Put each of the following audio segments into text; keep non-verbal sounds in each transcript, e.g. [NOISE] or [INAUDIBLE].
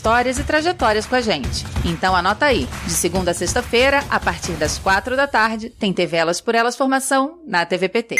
histórias e trajetórias com a gente. Então anota aí, de segunda a sexta-feira, a partir das quatro da tarde, tem TV Elas por Elas Formação na TVPT.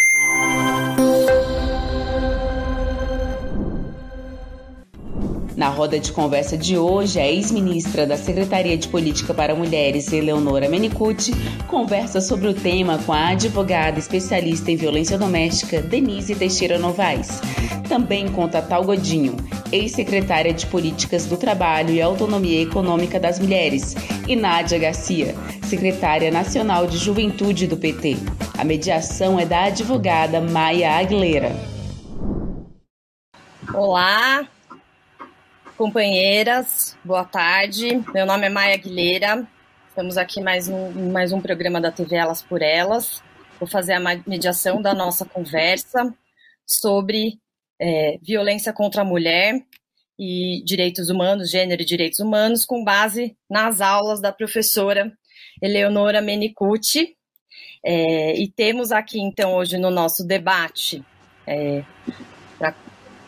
Na roda de conversa de hoje, a ex-ministra da Secretaria de Política para Mulheres, Eleonora Menicucci, conversa sobre o tema com a advogada especialista em violência doméstica, Denise Teixeira Novaes. Também com Tatal Godinho, ex-secretária de Políticas do Trabalho e Autonomia Econômica das Mulheres, e Nádia Garcia, secretária nacional de Juventude do PT. A mediação é da advogada Maia Aguilera. Olá, companheiras, boa tarde. Meu nome é Maia Aguilera. Estamos aqui mais um, mais um programa da TV Elas por Elas. Vou fazer a mediação da nossa conversa sobre é, violência contra a mulher e direitos humanos, gênero e direitos humanos, com base nas aulas da professora Eleonora Menicucci. É, e temos aqui, então, hoje no nosso debate, é,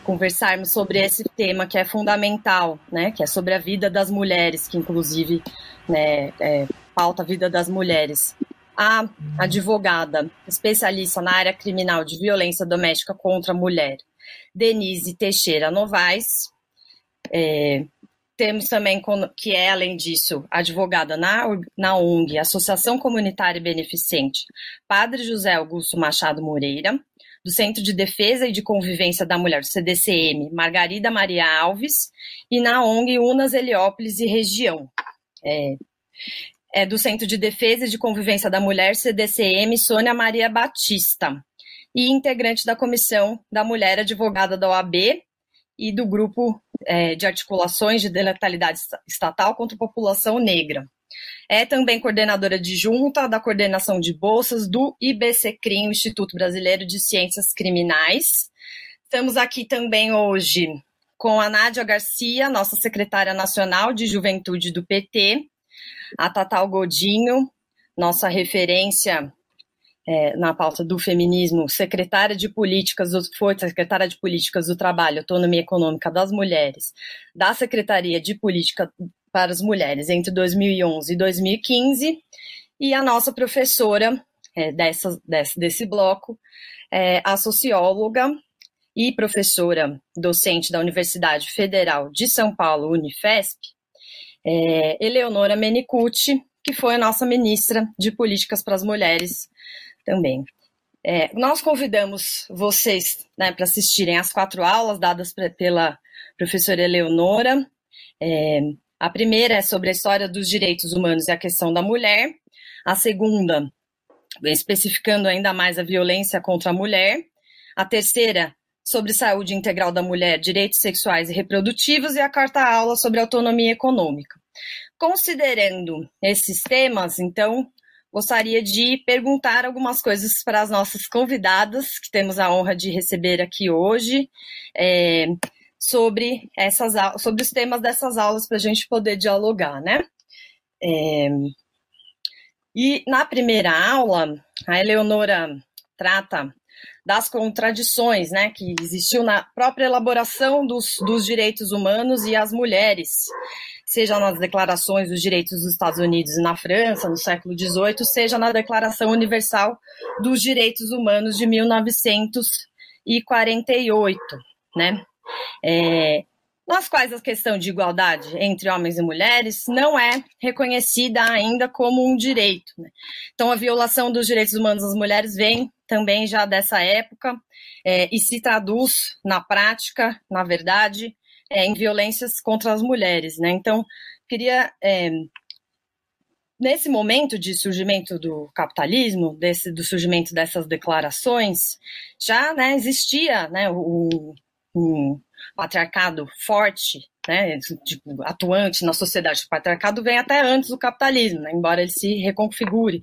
conversarmos sobre esse tema que é fundamental, né, que é sobre a vida das mulheres, que inclusive né, é, pauta a vida das mulheres. A advogada especialista na área criminal de violência doméstica contra a mulher, Denise Teixeira Novaes. É, temos também, que é, além disso, advogada na, na ONG, Associação Comunitária Beneficente, Padre José Augusto Machado Moreira, do Centro de Defesa e de Convivência da Mulher, CDCM, Margarida Maria Alves, e na ONG Unas Heliópolis e Região. É, é do Centro de Defesa e de Convivência da Mulher, CDCM, Sônia Maria Batista e integrante da Comissão da Mulher Advogada da OAB e do Grupo é, de Articulações de Letalidade Estatal contra a População Negra. É também coordenadora de junta da coordenação de bolsas do IBCCRIM, Instituto Brasileiro de Ciências Criminais. Estamos aqui também hoje com a Nádia Garcia, nossa secretária nacional de juventude do PT, a Tatal Godinho, nossa referência é, na pauta do feminismo, secretária de políticas, foi secretária de políticas do trabalho, autonomia econômica das mulheres, da Secretaria de Política para as Mulheres entre 2011 e 2015, e a nossa professora é, dessa, desse, desse bloco, é, a socióloga e professora docente da Universidade Federal de São Paulo, Unifesp, é, Eleonora Menicucci, que foi a nossa ministra de Políticas para as Mulheres também. É, nós convidamos vocês né, para assistirem às quatro aulas dadas pra, pela professora Eleonora. É, a primeira é sobre a história dos direitos humanos e a questão da mulher. A segunda, especificando ainda mais a violência contra a mulher. A terceira, sobre saúde integral da mulher, direitos sexuais e reprodutivos. E a quarta aula sobre autonomia econômica. Considerando esses temas, então, gostaria de perguntar algumas coisas para as nossas convidadas, que temos a honra de receber aqui hoje, é, sobre, essas, sobre os temas dessas aulas para a gente poder dialogar, né? É, e na primeira aula, a Eleonora trata das contradições né, que existiu na própria elaboração dos, dos direitos humanos e as mulheres seja nas declarações dos direitos dos Estados Unidos e na França, no século XVIII, seja na Declaração Universal dos Direitos Humanos de 1948, né? É, nas quais a questão de igualdade entre homens e mulheres não é reconhecida ainda como um direito. Né? Então, a violação dos direitos humanos das mulheres vem também já dessa época é, e se traduz na prática, na verdade, é, em violências contra as mulheres, né? Então, queria é, nesse momento de surgimento do capitalismo, desse, do surgimento dessas declarações, já né, existia né, o, o, patriarcado forte, né, tipo, atuante na sociedade. O patriarcado vem até antes do capitalismo, né, embora ele se reconfigure.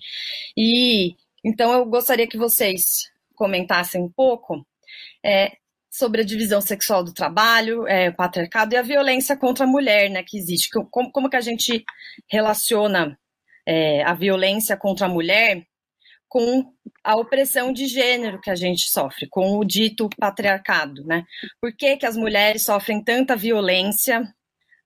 E então eu gostaria que vocês comentassem um pouco é, sobre a divisão sexual do trabalho, é, o patriarcado e a violência contra a mulher, né, que existe. Como, como que a gente relaciona é, a violência contra a mulher com a opressão de gênero que a gente sofre, com o dito patriarcado, né? Por que, que as mulheres sofrem tanta violência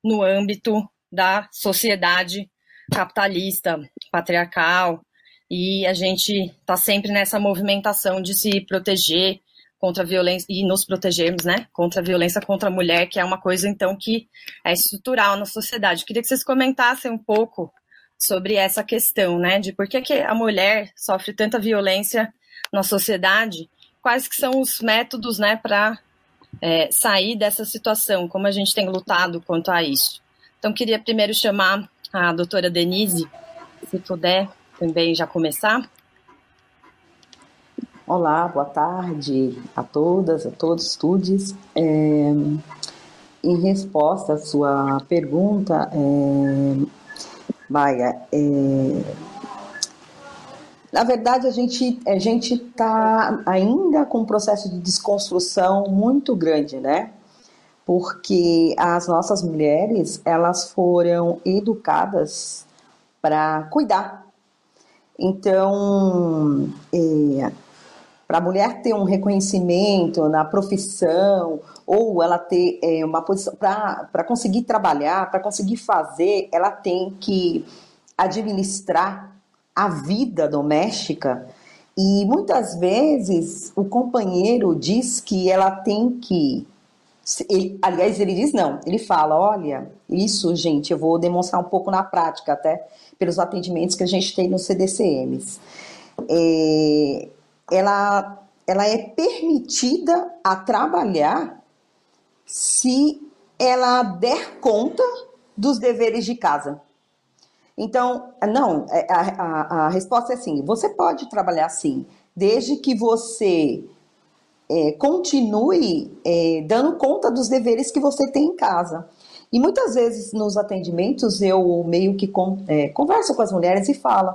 no âmbito da sociedade capitalista, patriarcal, e a gente está sempre nessa movimentação de se proteger contra a violência e nos protegermos, né, contra a violência contra a mulher, que é uma coisa então que é estrutural na sociedade. Queria que vocês comentassem um pouco sobre essa questão, né, de por que, que a mulher sofre tanta violência na sociedade, quais que são os métodos, né, para é, sair dessa situação, como a gente tem lutado quanto a isso. Então, queria primeiro chamar a doutora Denise, se puder também já começar. Olá, boa tarde a todas, a todos, estudes. É, em resposta à sua pergunta, é, Maia, é, na verdade a gente a gente está ainda com um processo de desconstrução muito grande, né? Porque as nossas mulheres elas foram educadas para cuidar. Então, é, para a mulher ter um reconhecimento na profissão ou ela ter é, uma posição para conseguir trabalhar, para conseguir fazer, ela tem que administrar a vida doméstica e muitas vezes o companheiro diz que ela tem que ele, aliás, ele diz não, ele fala, olha, isso, gente, eu vou demonstrar um pouco na prática, até pelos atendimentos que a gente tem nos CDCMs. É, ela, ela é permitida a trabalhar se ela der conta dos deveres de casa. Então, não, é, a, a, a resposta é sim, você pode trabalhar sim, desde que você é, continue é, dando conta dos deveres que você tem em casa. E muitas vezes nos atendimentos eu meio que com, é, converso com as mulheres e falo,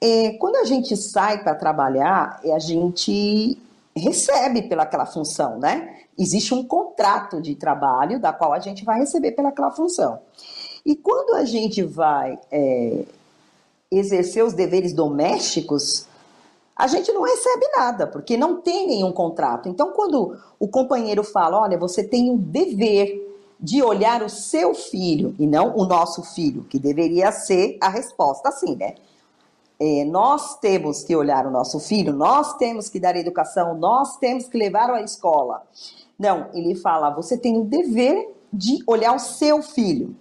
é, quando a gente sai para trabalhar, a gente recebe pelaquela função, né? Existe um contrato de trabalho da qual a gente vai receber pelaquela função. E quando a gente vai é, exercer os deveres domésticos, a gente não recebe nada, porque não tem nenhum contrato. Então, quando o companheiro fala, olha, você tem o dever de olhar o seu filho e não o nosso filho, que deveria ser a resposta assim, né? É, nós temos que olhar o nosso filho, nós temos que dar educação, nós temos que levar à escola. Não, ele fala: você tem o dever de olhar o seu filho,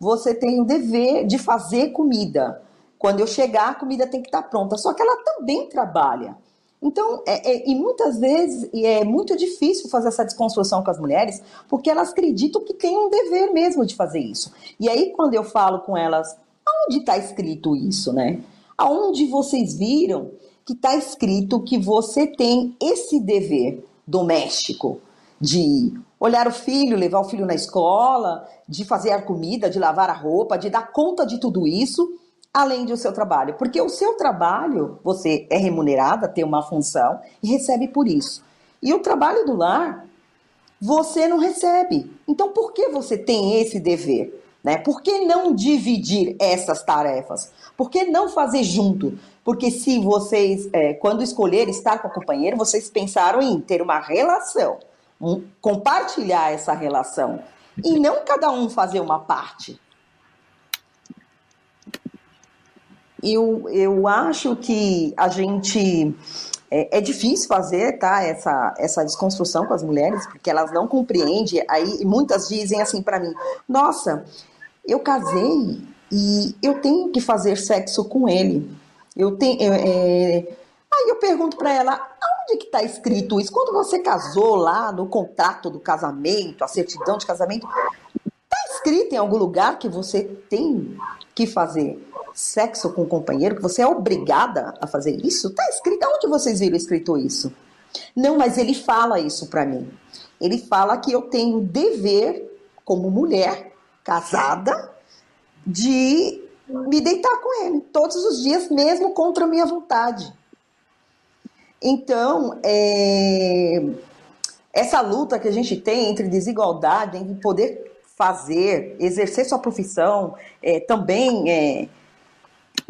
você tem o dever de fazer comida. Quando eu chegar, a comida tem que estar pronta. Só que ela também trabalha. Então, é, é, e muitas vezes é muito difícil fazer essa desconstrução com as mulheres, porque elas acreditam que tem um dever mesmo de fazer isso. E aí, quando eu falo com elas, aonde está escrito isso, né? Aonde vocês viram que está escrito que você tem esse dever doméstico de olhar o filho, levar o filho na escola, de fazer a comida, de lavar a roupa, de dar conta de tudo isso, além do seu trabalho. Porque o seu trabalho, você é remunerada, tem uma função e recebe por isso. E o trabalho do lar, você não recebe. Então, por que você tem esse dever? Né? Por que não dividir essas tarefas? Por que não fazer junto? Porque se vocês, é, quando escolher estar com o companheiro, vocês pensaram em ter uma relação, um, compartilhar essa relação, e não cada um fazer uma parte. Eu, eu acho que a gente é, é, difícil fazer tá, essa, essa desconstrução com as mulheres, porque elas não compreendem. Aí muitas dizem assim para mim: Nossa, eu casei e eu tenho que fazer sexo com ele. Eu tenho. É... Aí eu pergunto para ela, onde que está escrito isso? Quando você casou lá no contrato do casamento, a certidão de casamento, está escrito em algum lugar que você tem que fazer sexo com o companheiro, que você é obrigada a fazer isso? Está escrito. Onde vocês viram escrito isso? Não, mas ele fala isso para mim. Ele fala que eu tenho dever, como mulher casada, de me deitar com ele todos os dias, mesmo contra a minha vontade. Então, é, essa luta que a gente tem entre desigualdade, entre poder fazer, exercer sua profissão, é, também é,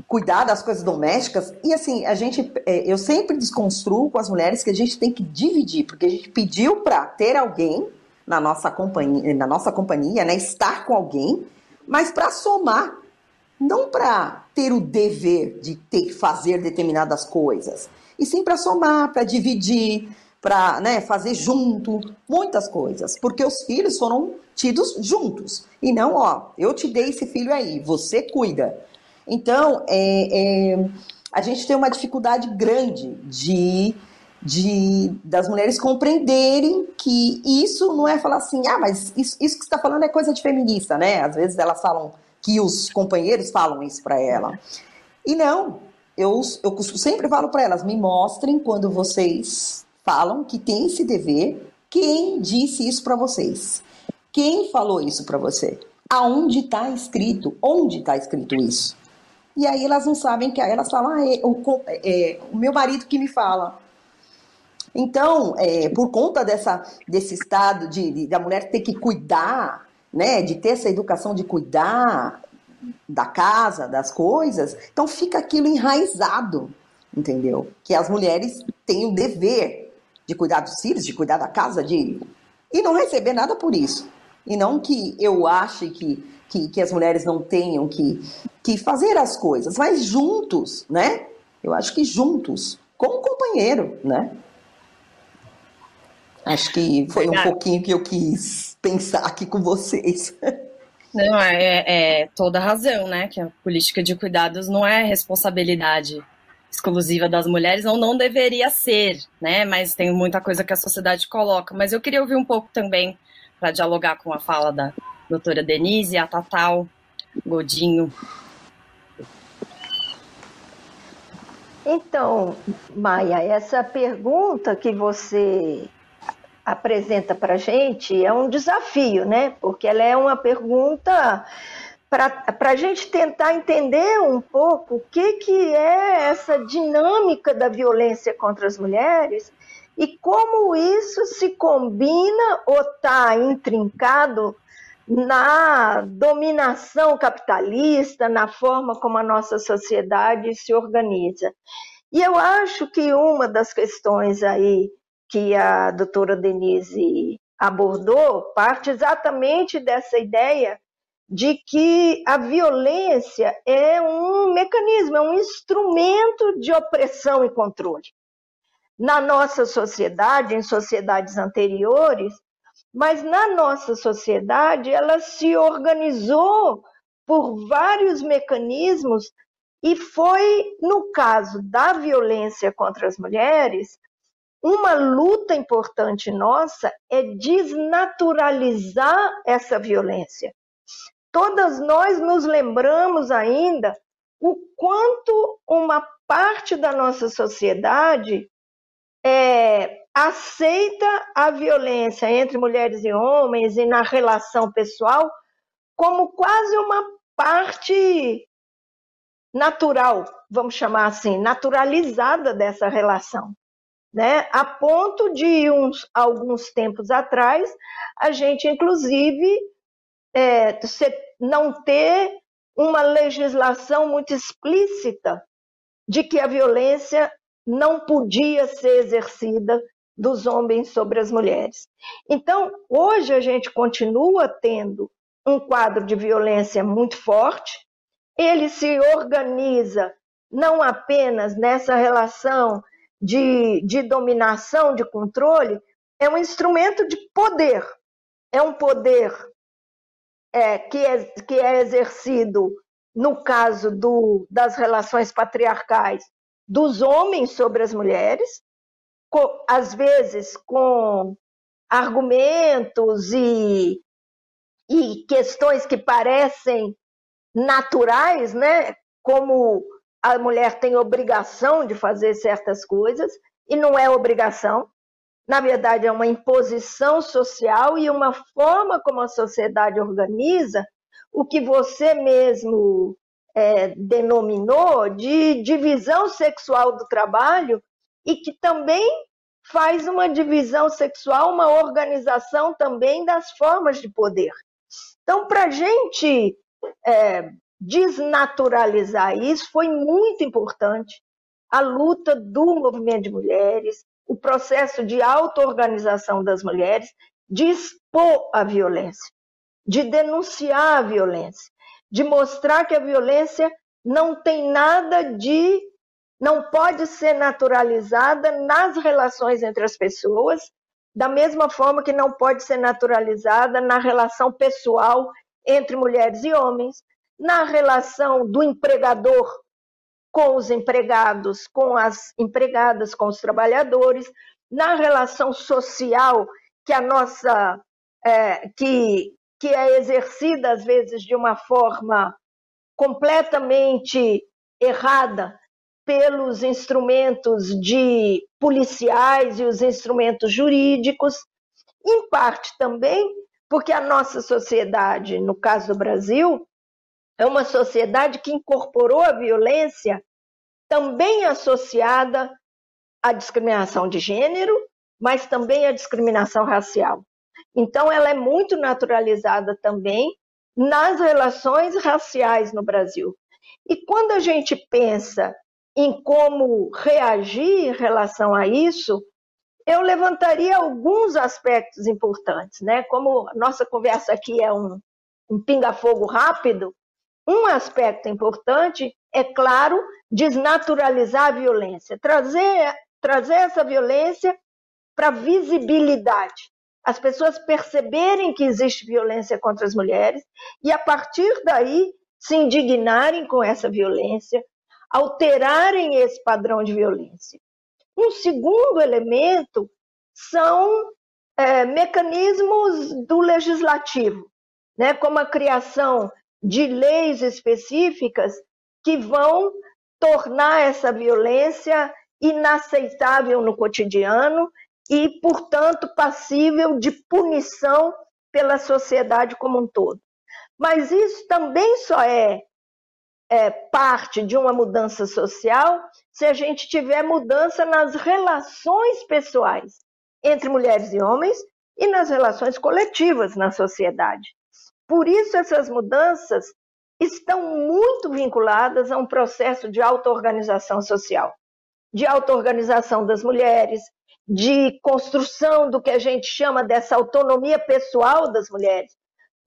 cuidar das coisas domésticas. E assim, a gente, é, eu sempre desconstruo com as mulheres que a gente tem que dividir, porque a gente pediu para ter alguém na nossa companhia, na nossa companhia, né, estar com alguém, mas para somar, não para ter o dever de ter que fazer determinadas coisas, e sim para somar, para dividir, para né, fazer junto, muitas coisas, porque os filhos foram tidos juntos, e não, ó, eu te dei esse filho aí, você cuida. Então, é, é, a gente tem uma dificuldade grande de, de das mulheres compreenderem que isso não é falar assim, ah, mas isso, isso que você está falando é coisa de feminista, né? Às vezes elas falam que os companheiros falam isso para ela. E não, eu, eu sempre falo para elas, me mostrem quando vocês falam que tem esse dever, quem disse isso para vocês? Quem falou isso para você? Aonde está escrito? Onde está escrito isso? E aí elas não sabem que aí elas falam, ah, é, o, é, o meu marido que me fala. Então, é, por conta dessa, desse estado de, de, da mulher ter que cuidar, né, de ter essa educação de cuidar da casa, das coisas, então fica aquilo enraizado, entendeu? Que as mulheres têm o dever de cuidar dos filhos, de cuidar da casa, de e não receber nada por isso. E não que eu ache que que, que as mulheres não tenham que, que fazer as coisas, mas juntos, né? Eu acho que juntos, com um companheiro, né? Acho que foi um pouquinho que eu quis pensar aqui com vocês. [LAUGHS] Não, é, é toda razão, né? Que a política de cuidados não é responsabilidade exclusiva das mulheres, ou não deveria ser, né? Mas tem muita coisa que a sociedade coloca. Mas eu queria ouvir um pouco também, para dialogar com a fala da, doutora Denise, a Tatal Godinho. Então, Maia, essa pergunta que você apresenta para a gente é um desafio, né? Porque ela é uma pergunta para a gente tentar entender um pouco o que, que é essa dinâmica da violência contra as mulheres e como isso se combina ou está intrincado na dominação capitalista, na forma como a nossa sociedade se organiza. E eu acho que uma das questões aí que a doutora Denise abordou parte exatamente dessa ideia de que a violência é um mecanismo, é um instrumento de opressão e controle. Na nossa sociedade, em sociedades anteriores, mas na nossa sociedade ela se organizou por vários mecanismos e foi, no caso da violência contra as mulheres, uma luta importante nossa é desnaturalizar essa violência. Todas nós nos lembramos ainda o quanto uma parte da nossa sociedade é, aceita a violência entre mulheres e homens e na relação pessoal como quase uma parte natural, vamos chamar assim, naturalizada dessa relação. Né? A ponto de uns alguns tempos atrás, a gente, inclusive, é, não ter uma legislação muito explícita de que a violência não podia ser exercida dos homens sobre as mulheres. Então, hoje a gente continua tendo um quadro de violência muito forte, ele se organiza não apenas nessa relação de, de dominação, de controle, é um instrumento de poder. É um poder é, que, é, que é exercido, no caso do, das relações patriarcais, dos homens sobre as mulheres, às vezes com argumentos e, e questões que parecem naturais, né? Como a mulher tem obrigação de fazer certas coisas e não é obrigação. na verdade, é uma imposição social e uma forma como a sociedade organiza o que você mesmo é, denominou de divisão sexual do trabalho e que também faz uma divisão sexual, uma organização também das formas de poder. Então, para a gente é, desnaturalizar isso, foi muito importante a luta do movimento de mulheres, o processo de auto-organização das mulheres, de expor a violência, de denunciar a violência, de mostrar que a violência não tem nada de. não pode ser naturalizada nas relações entre as pessoas, da mesma forma que não pode ser naturalizada na relação pessoal entre mulheres e homens, na relação do empregador com os empregados, com as empregadas, com os trabalhadores, na relação social que a nossa é, que, que é exercida às vezes de uma forma completamente errada pelos instrumentos de policiais e os instrumentos jurídicos, em parte também porque a nossa sociedade, no caso do Brasil, é uma sociedade que incorporou a violência também associada à discriminação de gênero, mas também à discriminação racial. Então, ela é muito naturalizada também nas relações raciais no Brasil. E quando a gente pensa em como reagir em relação a isso, eu levantaria alguns aspectos importantes, né? Como nossa conversa aqui é um, um pinga-fogo rápido, um aspecto importante é, claro, desnaturalizar a violência, trazer, trazer essa violência para visibilidade. As pessoas perceberem que existe violência contra as mulheres e, a partir daí, se indignarem com essa violência, alterarem esse padrão de violência. Um segundo elemento são é, mecanismos do legislativo, né, como a criação de leis específicas que vão tornar essa violência inaceitável no cotidiano e, portanto, passível de punição pela sociedade como um todo. Mas isso também só é, é parte de uma mudança social se a gente tiver mudança nas relações pessoais entre mulheres e homens e nas relações coletivas na sociedade. Por isso, essas mudanças estão muito vinculadas a um processo de auto-organização social, de auto-organização das mulheres, de construção do que a gente chama dessa autonomia pessoal das mulheres,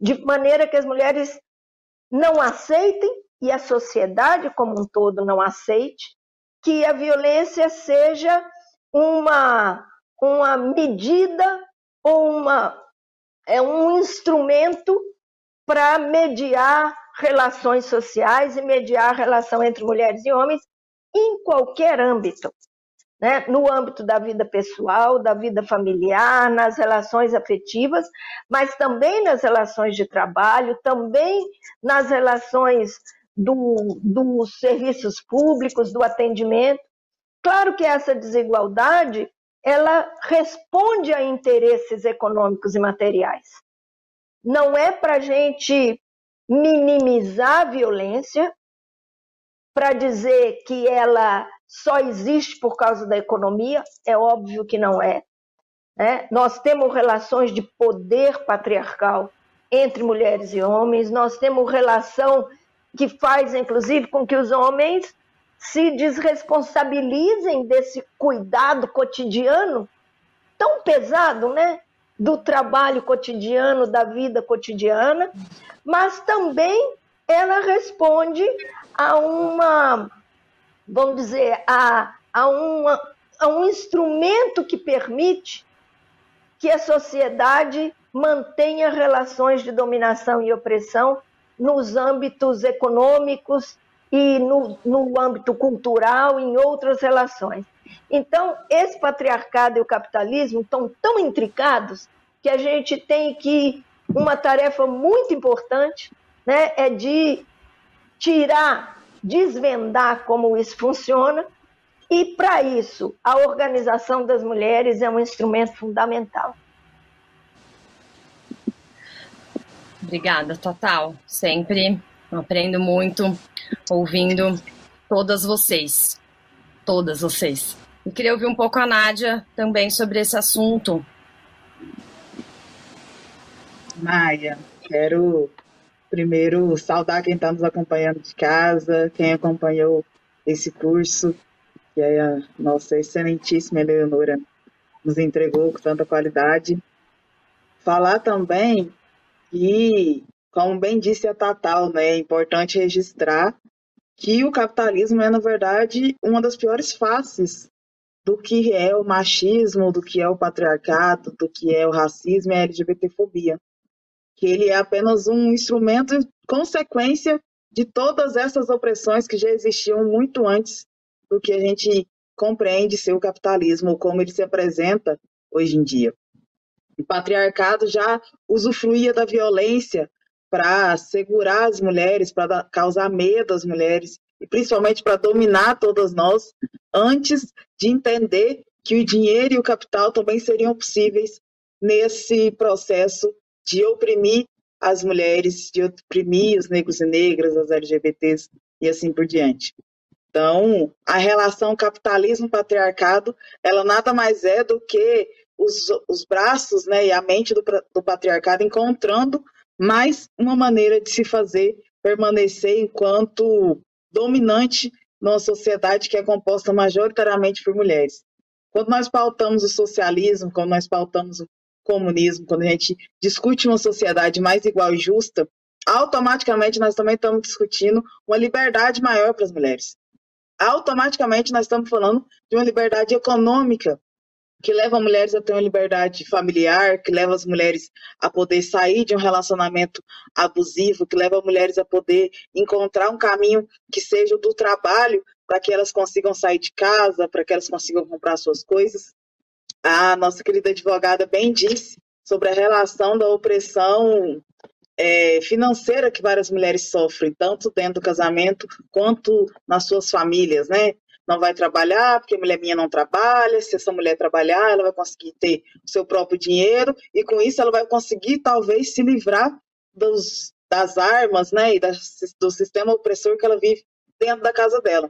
de maneira que as mulheres não aceitem e a sociedade como um todo não aceite que a violência seja uma, uma medida ou uma, é um instrumento para mediar relações sociais e mediar a relação entre mulheres e homens em qualquer âmbito. Né? No âmbito da vida pessoal, da vida familiar, nas relações afetivas, mas também nas relações de trabalho, também nas relações do, dos serviços públicos, do atendimento. Claro que essa desigualdade ela responde a interesses econômicos e materiais não é para a gente minimizar a violência, para dizer que ela só existe por causa da economia, é óbvio que não é. Né? Nós temos relações de poder patriarcal entre mulheres e homens, nós temos relação que faz, inclusive, com que os homens se desresponsabilizem desse cuidado cotidiano tão pesado, né? Do trabalho cotidiano, da vida cotidiana, mas também ela responde a uma, vamos dizer, a, a, uma, a um instrumento que permite que a sociedade mantenha relações de dominação e opressão nos âmbitos econômicos e no, no âmbito cultural, em outras relações. Então, esse patriarcado e o capitalismo estão tão intricados que a gente tem que uma tarefa muito importante, né, é de tirar, desvendar como isso funciona E para isso, a organização das mulheres é um instrumento fundamental. Obrigada, Total. Sempre aprendo muito ouvindo todas vocês. Todas vocês. E queria ouvir um pouco a Nádia também sobre esse assunto. Maia, quero primeiro saudar quem está nos acompanhando de casa, quem acompanhou esse curso, que é a nossa excelentíssima Eleonora nos entregou com tanta qualidade. Falar também que, como bem disse a Tatal, né, é importante registrar que o capitalismo é, na verdade, uma das piores faces do que é o machismo, do que é o patriarcado, do que é o racismo e a LGBTfobia. Que ele é apenas um instrumento consequência de todas essas opressões que já existiam muito antes do que a gente compreende ser o capitalismo, como ele se apresenta hoje em dia. O patriarcado já usufruía da violência para segurar as mulheres, para causar medo às mulheres, e principalmente para dominar todas nós, antes de entender que o dinheiro e o capital também seriam possíveis nesse processo de oprimir as mulheres, de oprimir os negros e negras, as LGBTs e assim por diante. Então, a relação capitalismo-patriarcado, ela nada mais é do que os, os braços né, e a mente do, do patriarcado encontrando mais uma maneira de se fazer permanecer enquanto dominante numa sociedade que é composta majoritariamente por mulheres. Quando nós pautamos o socialismo, quando nós pautamos o comunismo, quando a gente discute uma sociedade mais igual e justa, automaticamente nós também estamos discutindo uma liberdade maior para as mulheres. Automaticamente nós estamos falando de uma liberdade econômica que leva mulheres a ter uma liberdade familiar, que leva as mulheres a poder sair de um relacionamento abusivo, que leva mulheres a poder encontrar um caminho que seja do trabalho para que elas consigam sair de casa, para que elas consigam comprar suas coisas. A nossa querida advogada bem disse sobre a relação da opressão é, financeira que várias mulheres sofrem, tanto dentro do casamento quanto nas suas famílias, né? Não vai trabalhar, porque mulher minha não trabalha. Se essa mulher trabalhar, ela vai conseguir ter o seu próprio dinheiro, e com isso ela vai conseguir, talvez, se livrar dos, das armas né, e do sistema opressor que ela vive dentro da casa dela.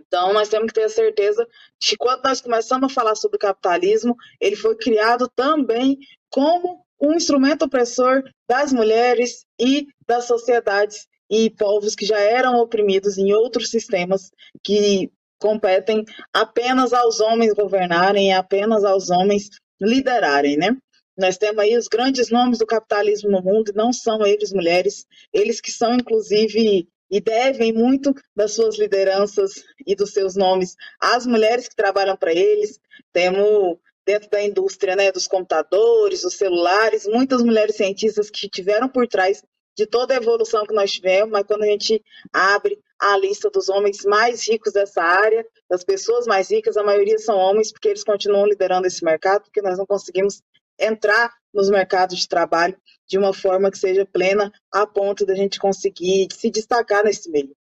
Então, nós temos que ter a certeza de quando nós começamos a falar sobre o capitalismo, ele foi criado também como um instrumento opressor das mulheres e das sociedades e povos que já eram oprimidos em outros sistemas que competem apenas aos homens governarem, apenas aos homens liderarem, né? Nós temos aí os grandes nomes do capitalismo no mundo, não são eles mulheres, eles que são, inclusive, e devem muito das suas lideranças e dos seus nomes às mulheres que trabalham para eles. Temos dentro da indústria né, dos computadores, dos celulares, muitas mulheres cientistas que tiveram por trás de toda a evolução que nós tivemos, mas quando a gente abre a lista dos homens mais ricos dessa área, das pessoas mais ricas, a maioria são homens, porque eles continuam liderando esse mercado, porque nós não conseguimos entrar nos mercados de trabalho de uma forma que seja plena, a ponto da gente conseguir se destacar nesse meio.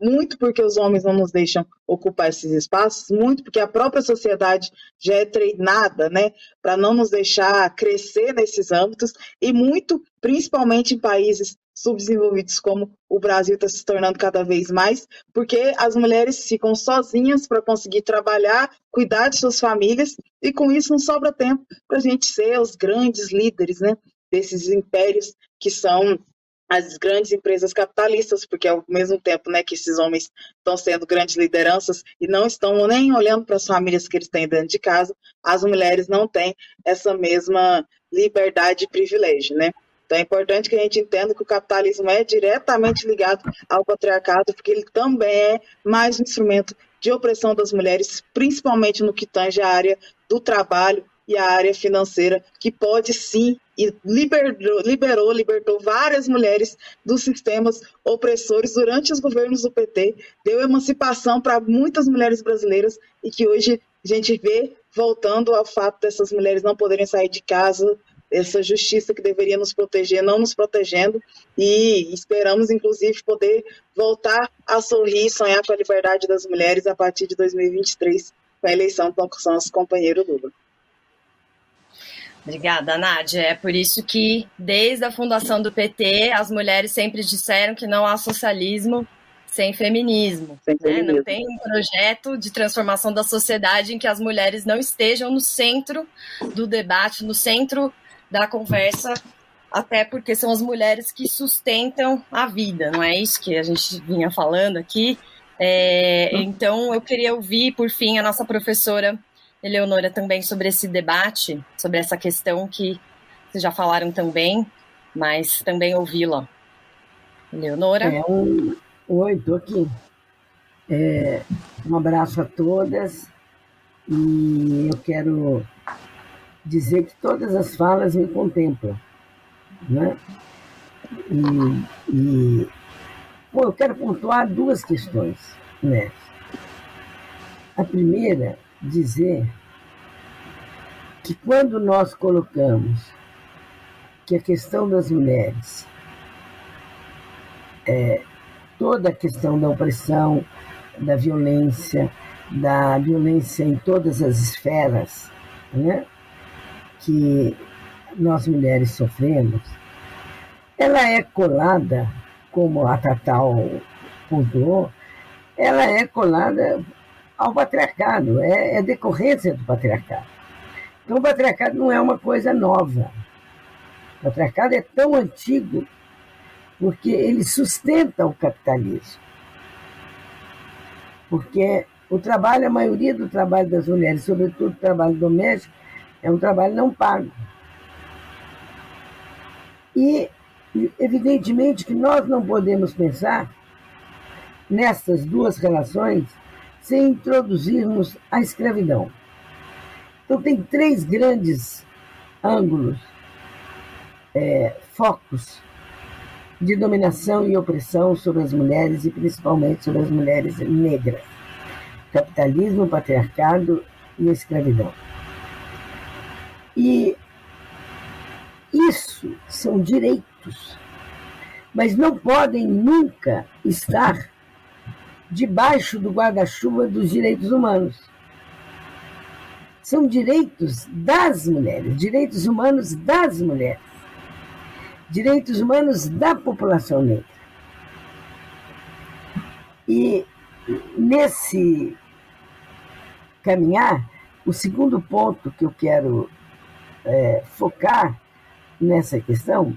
Muito porque os homens não nos deixam ocupar esses espaços, muito porque a própria sociedade já é treinada, né, para não nos deixar crescer nesses âmbitos, e muito, principalmente em países subdesenvolvidos como o Brasil está se tornando cada vez mais, porque as mulheres ficam sozinhas para conseguir trabalhar, cuidar de suas famílias, e com isso não sobra tempo para a gente ser os grandes líderes, né, desses impérios que são as grandes empresas capitalistas, porque ao mesmo tempo né, que esses homens estão sendo grandes lideranças e não estão nem olhando para as famílias que eles têm dentro de casa, as mulheres não têm essa mesma liberdade e privilégio, né? Então é importante que a gente entenda que o capitalismo é diretamente ligado ao patriarcado, porque ele também é mais um instrumento de opressão das mulheres, principalmente no que tange a área do trabalho e a área financeira, que pode sim e liberou, liberou, libertou várias mulheres dos sistemas opressores durante os governos do PT, deu emancipação para muitas mulheres brasileiras e que hoje a gente vê voltando ao fato dessas mulheres não poderem sair de casa essa justiça que deveria nos proteger, não nos protegendo, e esperamos, inclusive, poder voltar a sorrir e sonhar com a liberdade das mulheres a partir de 2023, com a eleição com o nosso companheiro Lula. Obrigada, Nádia. É por isso que, desde a fundação do PT, as mulheres sempre disseram que não há socialismo sem feminismo. Sem né? feminismo. Não tem um projeto de transformação da sociedade em que as mulheres não estejam no centro do debate, no centro da conversa, até porque são as mulheres que sustentam a vida, não é isso que a gente vinha falando aqui? É, então, eu queria ouvir, por fim, a nossa professora Eleonora também sobre esse debate, sobre essa questão que vocês já falaram também, mas também ouvi-la. Eleonora? É um, Oi, estou aqui. É, um abraço a todas e eu quero dizer que todas as falas me contemplam. Né? E, e bom, eu quero pontuar duas questões. Né? A primeira, dizer que quando nós colocamos que a questão das mulheres é, toda a questão da opressão, da violência, da violência em todas as esferas, né? Que nós mulheres sofremos, ela é colada, como a Tatal pontuou, ela é colada ao patriarcado, é, é decorrência do patriarcado. Então, o patriarcado não é uma coisa nova. O patriarcado é tão antigo porque ele sustenta o capitalismo. Porque o trabalho, a maioria do trabalho das mulheres, sobretudo o trabalho doméstico, é um trabalho não pago. E, evidentemente, que nós não podemos pensar nessas duas relações sem introduzirmos a escravidão. Então, tem três grandes ângulos, é, focos de dominação e opressão sobre as mulheres e principalmente sobre as mulheres negras. Capitalismo, patriarcado e escravidão. E isso são direitos, mas não podem nunca estar debaixo do guarda-chuva dos direitos humanos. São direitos das mulheres, direitos humanos das mulheres direitos humanos da população negra. E nesse caminhar, o segundo ponto que eu quero é, focar nessa questão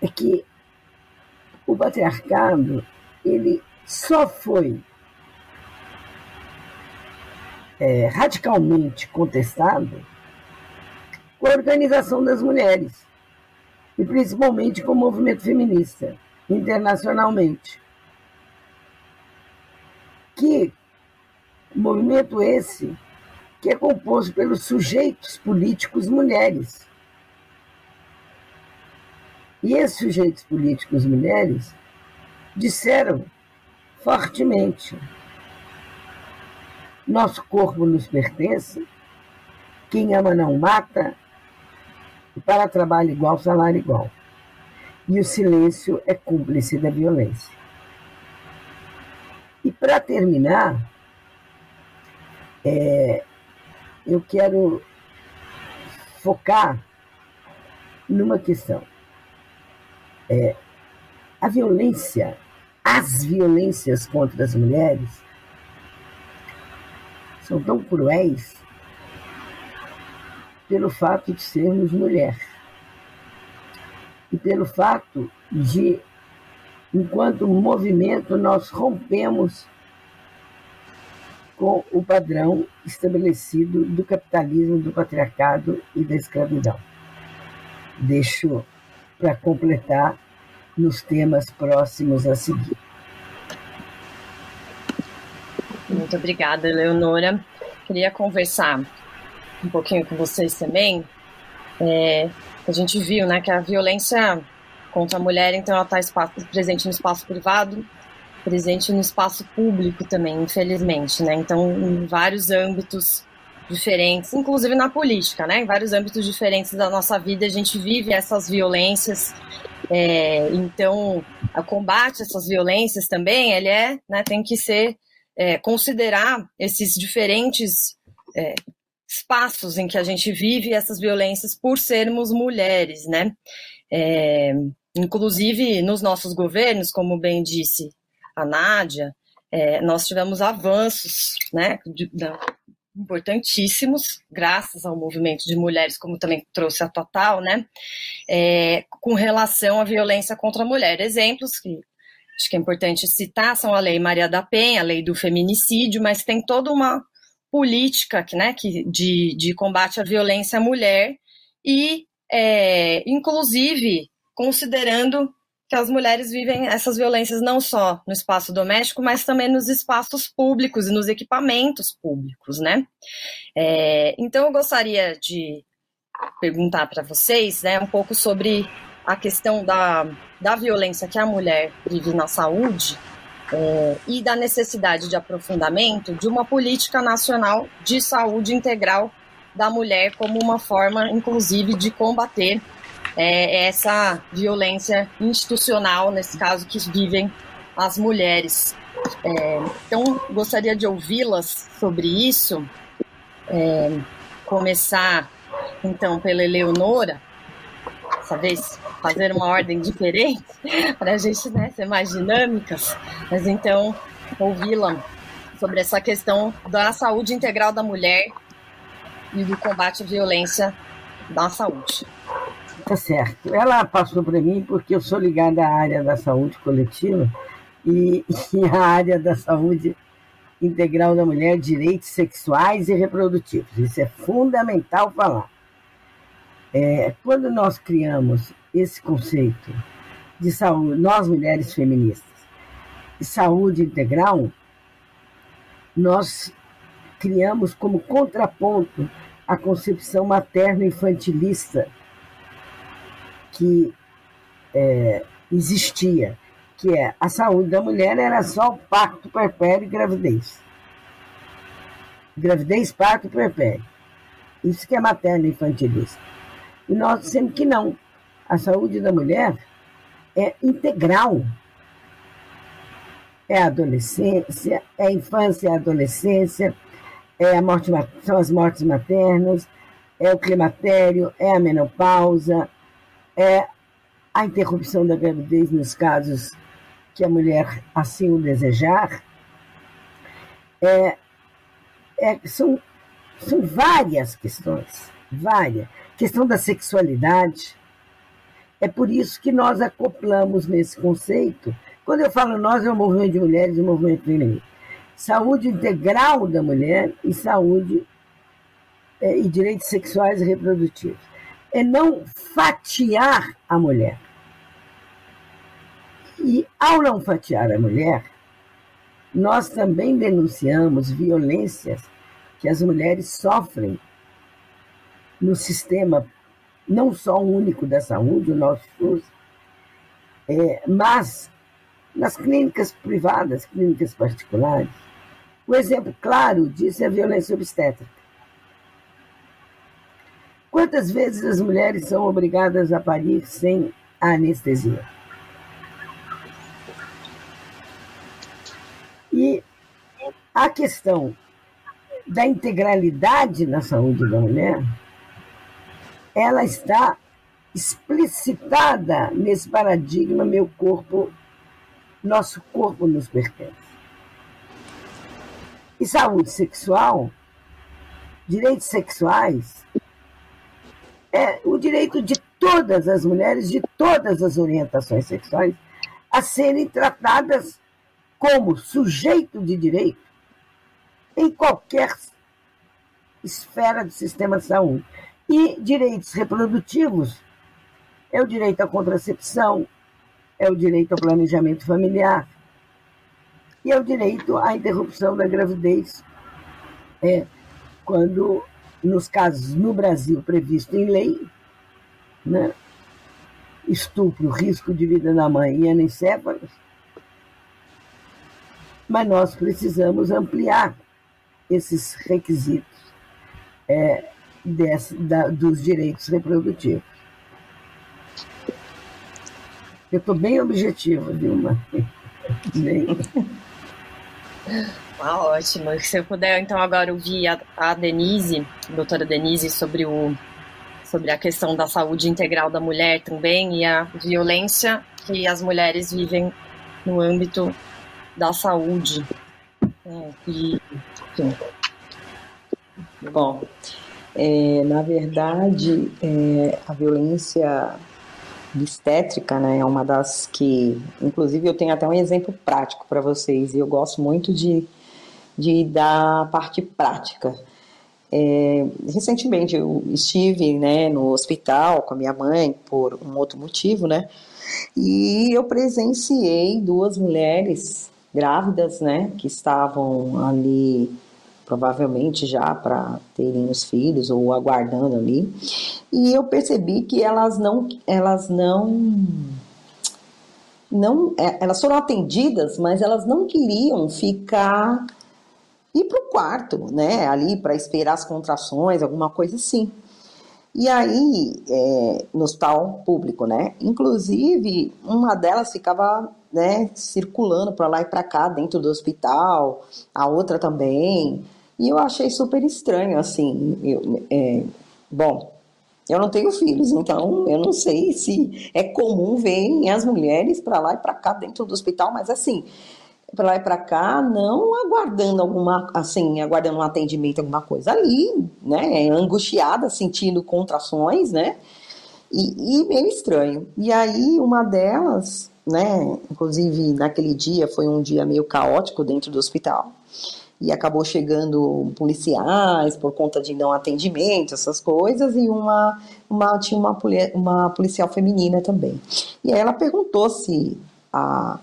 é que o patriarcado ele só foi é, radicalmente contestado com a organização das mulheres e principalmente com o movimento feminista, internacionalmente. Que movimento esse que é composto pelos sujeitos políticos mulheres. E esses sujeitos políticos mulheres disseram fortemente: nosso corpo nos pertence, quem ama não mata, e para trabalho igual, salário igual. E o silêncio é cúmplice da violência. E para terminar, é, eu quero focar numa questão. É, a violência, as violências contra as mulheres são tão cruéis pelo fato de sermos mulher e pelo fato de, enquanto movimento, nós rompemos com o padrão estabelecido do capitalismo, do patriarcado e da escravidão. Deixo para completar nos temas próximos a seguir. Muito obrigada, Leonora. Queria conversar um pouquinho com vocês também, é, a gente viu né, que a violência contra a mulher, então, ela está presente no espaço privado, presente no espaço público também, infelizmente. Né? Então, em vários âmbitos diferentes, inclusive na política, né? Em vários âmbitos diferentes da nossa vida, a gente vive essas violências. É, então, o combate a essas violências também, ele é, né, tem que ser é, considerar esses diferentes é, espaços em que a gente vive essas violências por sermos mulheres, né? É, inclusive nos nossos governos, como bem disse a Nádia, é, nós tivemos avanços, né, de, de, importantíssimos, graças ao movimento de mulheres, como também trouxe a Total, né, é, com relação à violência contra a mulher. Exemplos que acho que é importante citar são a Lei Maria da Penha, a Lei do Feminicídio, mas tem toda uma política né, que, de, de combate à violência à mulher e, é, inclusive, considerando que as mulheres vivem essas violências não só no espaço doméstico, mas também nos espaços públicos e nos equipamentos públicos, né? É, então, eu gostaria de perguntar para vocês né, um pouco sobre a questão da, da violência que a mulher vive na saúde é, e da necessidade de aprofundamento de uma política nacional de saúde integral da mulher como uma forma, inclusive, de combater é, essa violência institucional, nesse caso, que vivem as mulheres. É, então, gostaria de ouvi-las sobre isso. É, começar, então, pela Eleonora, dessa vez fazer uma ordem diferente, [LAUGHS] para a gente né, ser mais dinâmicas, mas então ouvi-la sobre essa questão da saúde integral da mulher e do combate à violência da saúde. Tá certo. Ela passou para mim porque eu sou ligada à área da saúde coletiva e, e à área da saúde integral da mulher, direitos sexuais e reprodutivos. Isso é fundamental falar. É, quando nós criamos esse conceito de saúde, nós mulheres feministas, de saúde integral, nós criamos como contraponto a concepção materno-infantilista que é, existia, que é a saúde da mulher era só o parto perpétuo e gravidez. Gravidez, parto perpétuo. Isso que é materno-infantilista. E nós dizemos que não. A saúde da mulher é integral. É a adolescência, é a infância, é a adolescência, é a morte, são as mortes maternas, é o climatério, é a menopausa, é a interrupção da gravidez nos casos que a mulher assim o desejar. É, é, são, são várias questões, várias questão da sexualidade. É por isso que nós acoplamos nesse conceito. Quando eu falo nós, é o movimento de mulheres e o movimento feminino. Saúde integral da mulher e saúde é, e direitos sexuais e reprodutivos. É não fatiar a mulher. E ao não fatiar a mulher, nós também denunciamos violências que as mulheres sofrem no sistema não só único da saúde, o nosso SUS, é, mas nas clínicas privadas, clínicas particulares. O exemplo claro disso é a violência obstétrica. Quantas vezes as mulheres são obrigadas a parir sem anestesia? E a questão da integralidade na saúde da mulher ela está explicitada nesse paradigma meu corpo, nosso corpo nos pertence. E saúde sexual, direitos sexuais, é o direito de todas as mulheres, de todas as orientações sexuais, a serem tratadas como sujeito de direito em qualquer esfera do sistema de saúde. E direitos reprodutivos é o direito à contracepção, é o direito ao planejamento familiar e é o direito à interrupção da gravidez. É, quando, nos casos no Brasil previsto em lei, né, estupro, risco de vida da mãe e anencéfalos, mas nós precisamos ampliar esses requisitos é, desse, da, dos direitos reprodutivos. Eu estou bem objetiva, Vilma. [LAUGHS] Bem. [LAUGHS] Ah, ótimo. Se eu puder, então, agora ouvir a, a Denise, a doutora Denise, sobre, o, sobre a questão da saúde integral da mulher também e a violência que as mulheres vivem no âmbito da saúde. É, e. Bom, é, na verdade, é, a violência obstétrica né, é uma das que, inclusive, eu tenho até um exemplo prático para vocês, e eu gosto muito de de da parte prática. É, recentemente eu estive né, no hospital com a minha mãe por um outro motivo, né? E eu presenciei duas mulheres grávidas, né, que estavam ali provavelmente já para terem os filhos ou aguardando ali. E eu percebi que elas não elas não não é, elas foram atendidas, mas elas não queriam ficar ir para o quarto, né, ali para esperar as contrações, alguma coisa assim. E aí, é, no hospital público, né, inclusive uma delas ficava, né, circulando para lá e para cá dentro do hospital, a outra também. E eu achei super estranho, assim. Eu, é, bom, eu não tenho filhos, então eu não sei se é comum ver as mulheres para lá e para cá dentro do hospital, mas assim, para lá e para cá, não aguardando alguma, assim, aguardando um atendimento, alguma coisa ali, né, angustiada, sentindo contrações, né, e, e meio estranho. E aí uma delas, né, inclusive naquele dia foi um dia meio caótico dentro do hospital, e acabou chegando policiais por conta de não atendimento, essas coisas, e uma, uma tinha uma, uma policial feminina também. E aí ela perguntou se a,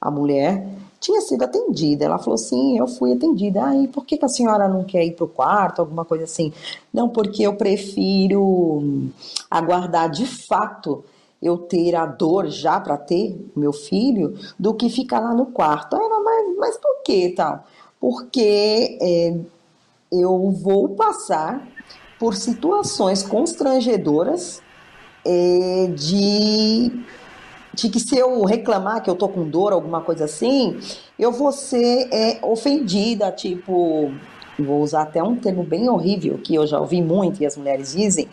a mulher tinha sido atendida. Ela falou: sim, eu fui atendida. Aí, ah, por que, que a senhora não quer ir para o quarto? Alguma coisa assim. Não, porque eu prefiro aguardar de fato eu ter a dor já para ter meu filho do que ficar lá no quarto. Aí ela, mas, mas por que tal? Porque é, eu vou passar por situações constrangedoras é, de de que se eu reclamar que eu tô com dor, alguma coisa assim, eu vou ser é, ofendida, tipo, vou usar até um termo bem horrível que eu já ouvi muito e as mulheres dizem,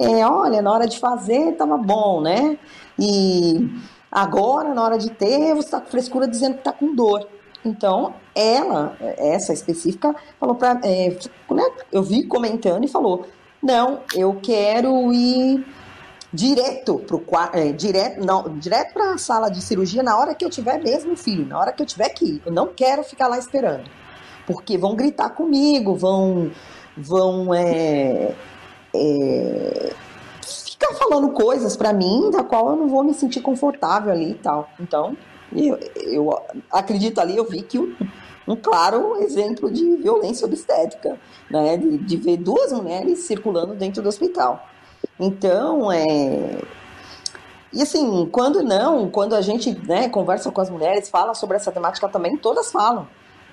é, olha, na hora de fazer tava bom, né? E agora, na hora de ter, você tá com frescura dizendo que tá com dor. Então, ela, essa específica, falou para, é, né, eu vi comentando e falou, não, eu quero ir direto pro é, direto não direto para a sala de cirurgia na hora que eu tiver mesmo filho, na hora que eu tiver que ir. Eu não quero ficar lá esperando, porque vão gritar comigo, vão vão é, é, ficar falando coisas para mim da qual eu não vou me sentir confortável ali e tal. Então eu, eu acredito ali, eu vi que um, claro exemplo de violência obstétrica, né, de, de ver duas mulheres circulando dentro do hospital. Então, é. E assim, quando não, quando a gente né, conversa com as mulheres, fala sobre essa temática também, todas falam.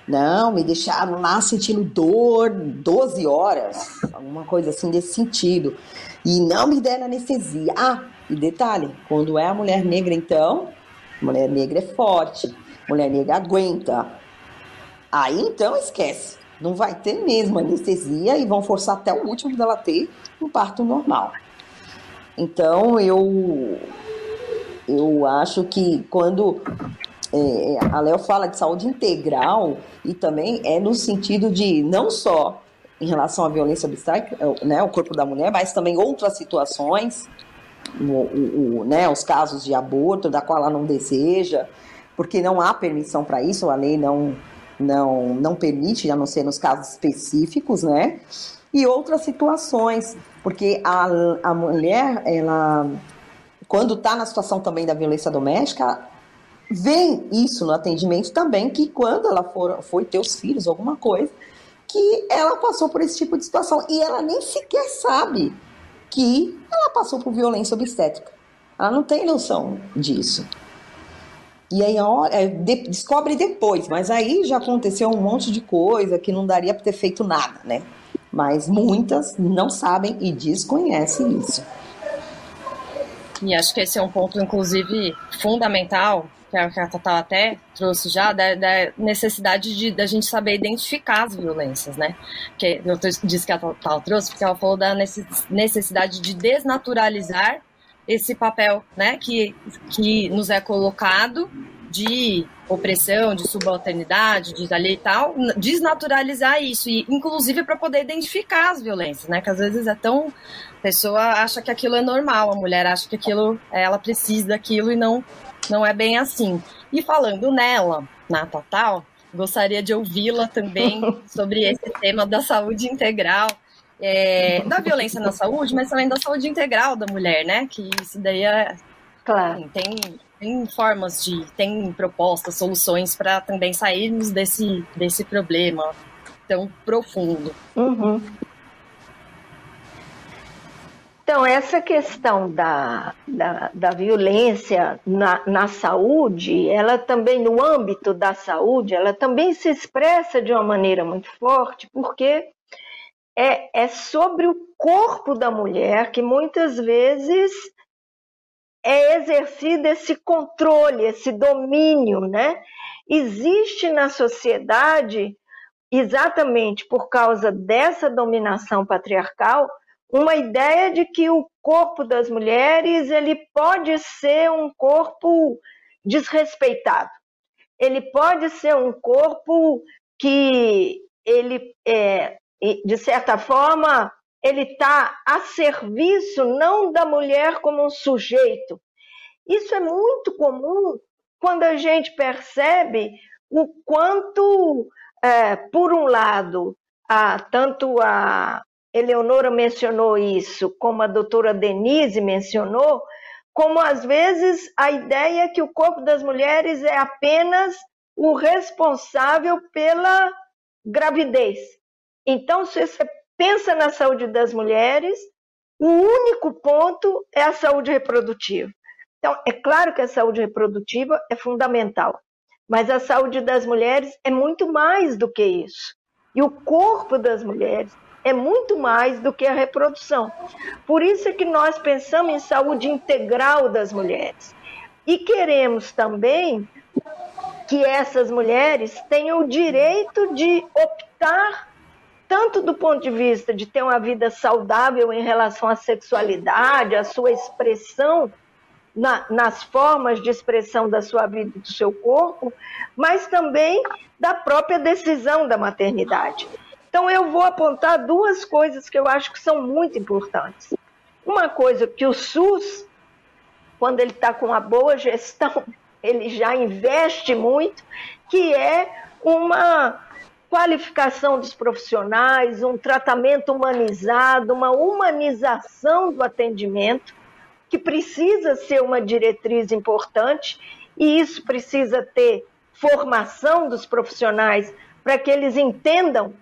Não, me deixaram lá sentindo dor 12 horas, alguma coisa assim desse sentido. E não me deram anestesia. Ah, e detalhe, quando é a mulher negra, então, mulher negra é forte, mulher negra aguenta. Aí então esquece, não vai ter mesmo anestesia e vão forçar até o último dela ter um parto normal. Então eu eu acho que quando é, a Léo fala de saúde integral e também é no sentido de não só em relação à violência obstétrica, é, né, o corpo da mulher, mas também outras situações, o, o, o, né, os casos de aborto da qual ela não deseja, porque não há permissão para isso, a lei não não não permite, a não ser nos casos específicos, né? e outras situações, porque a, a mulher, ela, quando está na situação também da violência doméstica, vem isso no atendimento também, que quando ela for, foi ter os filhos, alguma coisa, que ela passou por esse tipo de situação e ela nem sequer sabe que ela passou por violência obstétrica. Ela não tem noção disso. E aí de, descobre depois, mas aí já aconteceu um monte de coisa que não daria para ter feito nada, né? Mas muitas não sabem e desconhecem isso. E acho que esse é um ponto, inclusive, fundamental, que a Tatá até trouxe já, da, da necessidade de da gente saber identificar as violências, né? Que eu disse que a Tatá trouxe, porque ela falou da necessidade de desnaturalizar esse papel, né, que, que nos é colocado de opressão, de subalternidade, de ali e tal, desnaturalizar isso, e inclusive para poder identificar as violências, né? Que às vezes é tão. A pessoa acha que aquilo é normal, a mulher acha que aquilo, ela precisa daquilo e não, não é bem assim. E falando nela, na Total, gostaria de ouvi-la também [LAUGHS] sobre esse tema da saúde integral, é, da violência na saúde, mas também da saúde integral da mulher, né? Que isso daí é. Claro. tem, tem formas de. tem propostas, soluções para também sairmos desse, desse problema tão profundo. Uhum. Então, essa questão da, da, da violência na, na, saúde, ela também, no âmbito da saúde, ela também se expressa de uma maneira muito forte, porque é, é sobre o corpo da mulher que muitas vezes é exercido esse controle, esse domínio, né? Existe na sociedade, exatamente por causa dessa dominação patriarcal, uma ideia de que o corpo das mulheres ele pode ser um corpo desrespeitado. Ele pode ser um corpo que ele é, de certa forma, ele está a serviço não da mulher como um sujeito. Isso é muito comum quando a gente percebe o quanto, é, por um lado, a, tanto a Eleonora mencionou isso, como a doutora Denise mencionou, como às vezes a ideia que o corpo das mulheres é apenas o responsável pela gravidez. Então, se você pensa na saúde das mulheres, o único ponto é a saúde reprodutiva. Então, é claro que a saúde reprodutiva é fundamental, mas a saúde das mulheres é muito mais do que isso. E o corpo das mulheres é muito mais do que a reprodução. Por isso é que nós pensamos em saúde integral das mulheres. E queremos também que essas mulheres tenham o direito de optar tanto do ponto de vista de ter uma vida saudável em relação à sexualidade, à sua expressão, na, nas formas de expressão da sua vida e do seu corpo, mas também da própria decisão da maternidade. Então, eu vou apontar duas coisas que eu acho que são muito importantes. Uma coisa que o SUS, quando ele está com uma boa gestão, [LAUGHS] ele já investe muito, que é uma qualificação dos profissionais, um tratamento humanizado, uma humanização do atendimento, que precisa ser uma diretriz importante, e isso precisa ter formação dos profissionais para que eles entendam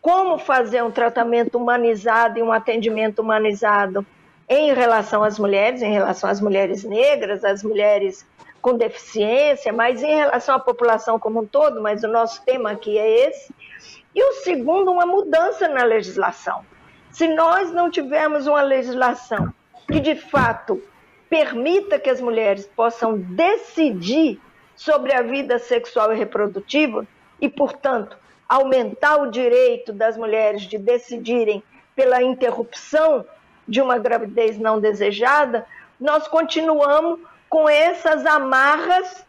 como fazer um tratamento humanizado e um atendimento humanizado em relação às mulheres, em relação às mulheres negras, às mulheres com deficiência, mas em relação à população como um todo, mas o nosso tema aqui é esse. E o segundo, uma mudança na legislação. Se nós não tivermos uma legislação que de fato permita que as mulheres possam decidir sobre a vida sexual e reprodutiva e, portanto, aumentar o direito das mulheres de decidirem pela interrupção de uma gravidez não desejada, nós continuamos com essas amarras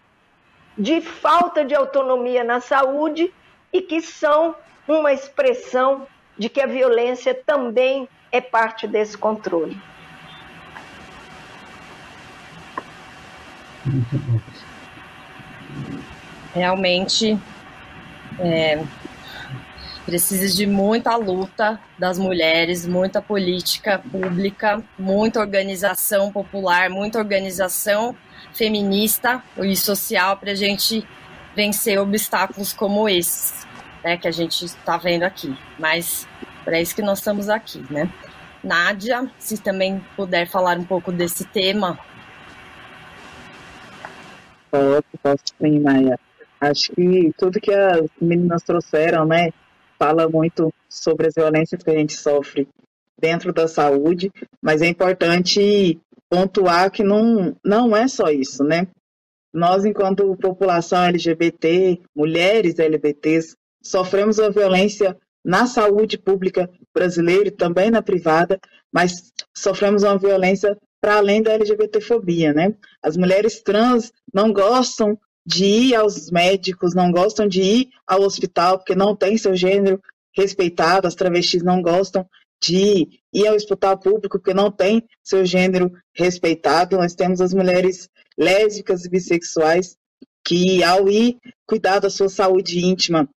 de falta de autonomia na saúde e que são uma expressão de que a violência também é parte desse controle. Realmente é, precisa de muita luta das mulheres, muita política pública, muita organização popular, muita organização feminista e social para a gente vencer obstáculos como esses, né, que a gente está vendo aqui. Mas para isso que nós estamos aqui, né? Nádia, se também puder falar um pouco desse tema. Posso, posso sim, Maia. Acho que tudo que as meninas trouxeram, né, fala muito sobre as violências que a gente sofre dentro da saúde, mas é importante pontuar que não, não é só isso, né? Nós, enquanto população LGBT, mulheres LGBTs, sofremos a violência na saúde pública brasileira e também na privada, mas sofremos uma violência para além da LGBTfobia, né? As mulheres trans não gostam de ir aos médicos, não gostam de ir ao hospital porque não tem seu gênero respeitado, as travestis não gostam de ir ao hospital público porque não tem seu gênero respeitado. Nós temos as mulheres lésbicas e bissexuais que, ao ir cuidar da sua saúde íntima,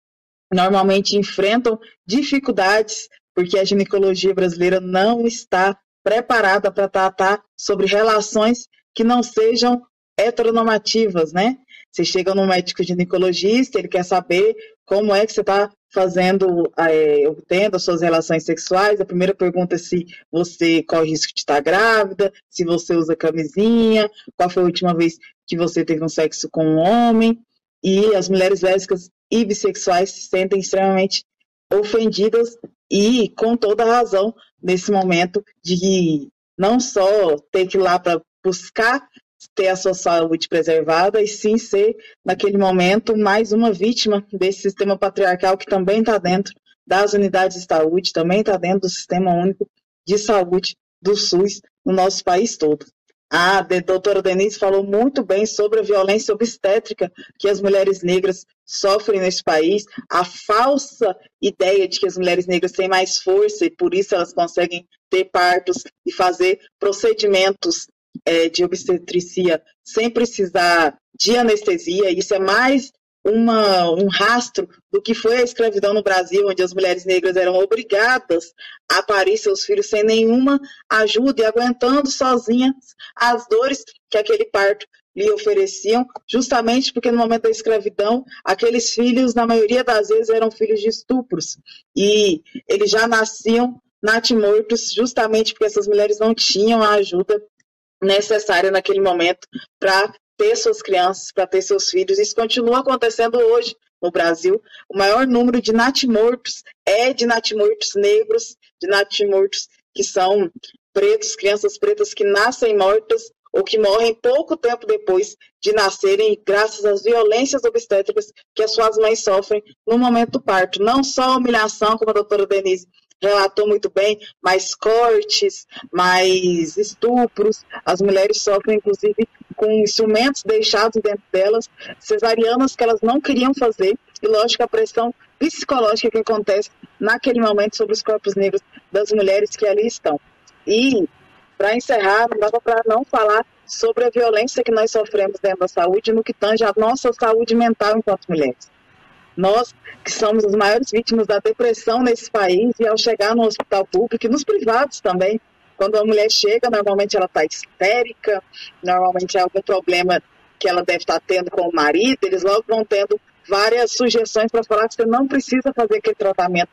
normalmente enfrentam dificuldades porque a ginecologia brasileira não está preparada para tratar sobre relações que não sejam heteronormativas, né? Você chega no médico ginecologista, ele quer saber como é que você está fazendo, é, obtendo as suas relações sexuais. A primeira pergunta é se você corre risco de estar grávida, se você usa camisinha, qual foi a última vez que você teve um sexo com um homem. E as mulheres lésbicas e bissexuais se sentem extremamente ofendidas e com toda razão nesse momento de não só ter que ir lá para buscar ter a sua saúde preservada e sim ser, naquele momento, mais uma vítima desse sistema patriarcal que também está dentro das unidades de saúde, também está dentro do Sistema Único de Saúde do SUS no nosso país todo. A doutora Denise falou muito bem sobre a violência obstétrica que as mulheres negras sofrem nesse país, a falsa ideia de que as mulheres negras têm mais força e por isso elas conseguem ter partos e fazer procedimentos é, de obstetricia sem precisar de anestesia. Isso é mais uma, um rastro do que foi a escravidão no Brasil, onde as mulheres negras eram obrigadas a parir seus filhos sem nenhuma ajuda e aguentando sozinhas as dores que aquele parto lhe ofereciam, justamente porque no momento da escravidão, aqueles filhos, na maioria das vezes, eram filhos de estupros. E eles já nasciam natimortos, justamente porque essas mulheres não tinham a ajuda necessária naquele momento para ter suas crianças, para ter seus filhos. Isso continua acontecendo hoje no Brasil. O maior número de natimortos é de natimortos negros, de natimortos que são pretos, crianças pretas que nascem mortas ou que morrem pouco tempo depois de nascerem, graças às violências obstétricas que as suas mães sofrem no momento do parto. Não só a humilhação, como a doutora Denise relatou muito bem, mais cortes, mais estupros. As mulheres sofrem, inclusive, com instrumentos deixados dentro delas, cesarianas que elas não queriam fazer, e lógico a pressão psicológica que acontece naquele momento sobre os corpos negros das mulheres que ali estão. E, para encerrar, não dava para não falar sobre a violência que nós sofremos dentro da saúde no que tange a nossa saúde mental enquanto mulheres. Nós, que somos as maiores vítimas da depressão nesse país, e ao chegar no hospital público e nos privados também, quando a mulher chega, normalmente ela está histérica, normalmente é algum problema que ela deve estar tá tendo com o marido, eles logo vão tendo várias sugestões para falar que você não precisa fazer aquele tratamento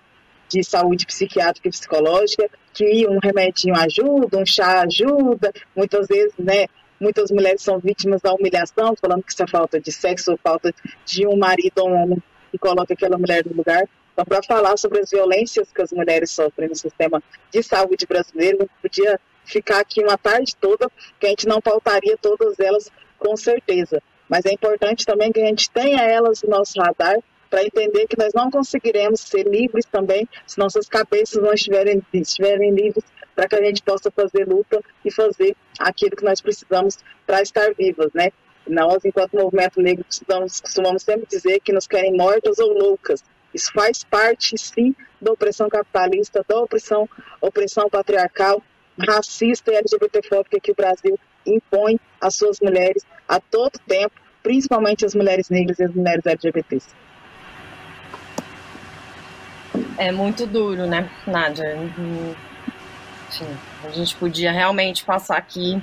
de saúde psiquiátrica e psicológica, que um remedinho ajuda, um chá ajuda, muitas vezes, né, muitas mulheres são vítimas da humilhação, falando que isso é falta de sexo ou falta de um marido ou um homem e coloca aquela mulher no lugar. Então, para falar sobre as violências que as mulheres sofrem no sistema de saúde brasileiro, podia ficar aqui uma tarde toda, que a gente não pautaria todas elas com certeza. Mas é importante também que a gente tenha elas no nosso radar para entender que nós não conseguiremos ser livres também se nossas cabeças não estiverem, estiverem livres para que a gente possa fazer luta e fazer aquilo que nós precisamos para estar vivas, né? Nós, enquanto movimento negro, costumamos, costumamos sempre dizer que nos querem mortas ou loucas. Isso faz parte, sim, da opressão capitalista, da opressão, opressão patriarcal, racista e LGBTfóbica que o Brasil impõe às suas mulheres a todo tempo, principalmente as mulheres negras e as mulheres LGBTs. É muito duro, né, Nádia? Enfim, a gente podia realmente passar aqui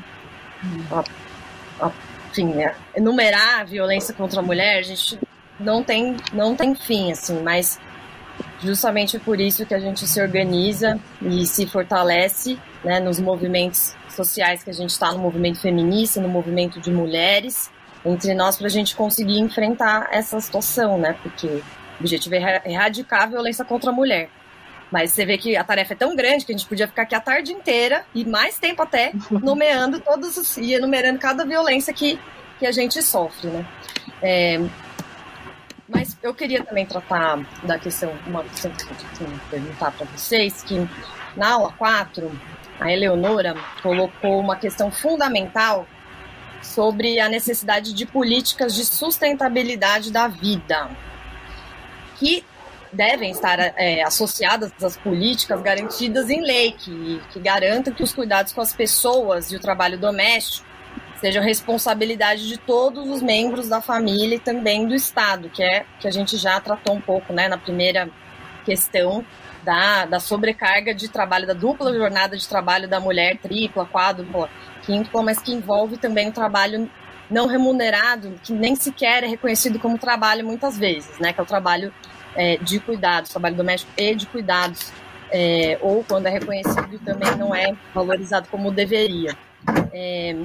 a, a enfim, né, enumerar a violência contra a mulher, a gente não tem, não tem fim, assim, mas justamente por isso que a gente se organiza e se fortalece né, nos movimentos sociais que a gente está, no movimento feminista, no movimento de mulheres, entre nós, para a gente conseguir enfrentar essa situação, né? Porque O objetivo é erradicar a violência contra a mulher. Mas você vê que a tarefa é tão grande que a gente podia ficar aqui a tarde inteira e mais tempo até [LAUGHS] nomeando todos os e enumerando cada violência que, que a gente sofre, né? É, mas eu queria também tratar da questão, uma questão que eu perguntar para vocês, que na aula 4, a Eleonora colocou uma questão fundamental sobre a necessidade de políticas de sustentabilidade da vida, que devem estar é, associadas às políticas garantidas em lei, que, que garantam que os cuidados com as pessoas e o trabalho doméstico sejam responsabilidade de todos os membros da família e também do Estado, que é que a gente já tratou um pouco né, na primeira questão da, da sobrecarga de trabalho, da dupla jornada de trabalho da mulher, tripla, quádrupla, quíntupla, mas que envolve também o trabalho não remunerado, que nem sequer é reconhecido como trabalho muitas vezes, né? Que é o trabalho é, de cuidados, trabalho doméstico e de cuidados, é, ou quando é reconhecido também não é valorizado como deveria. É,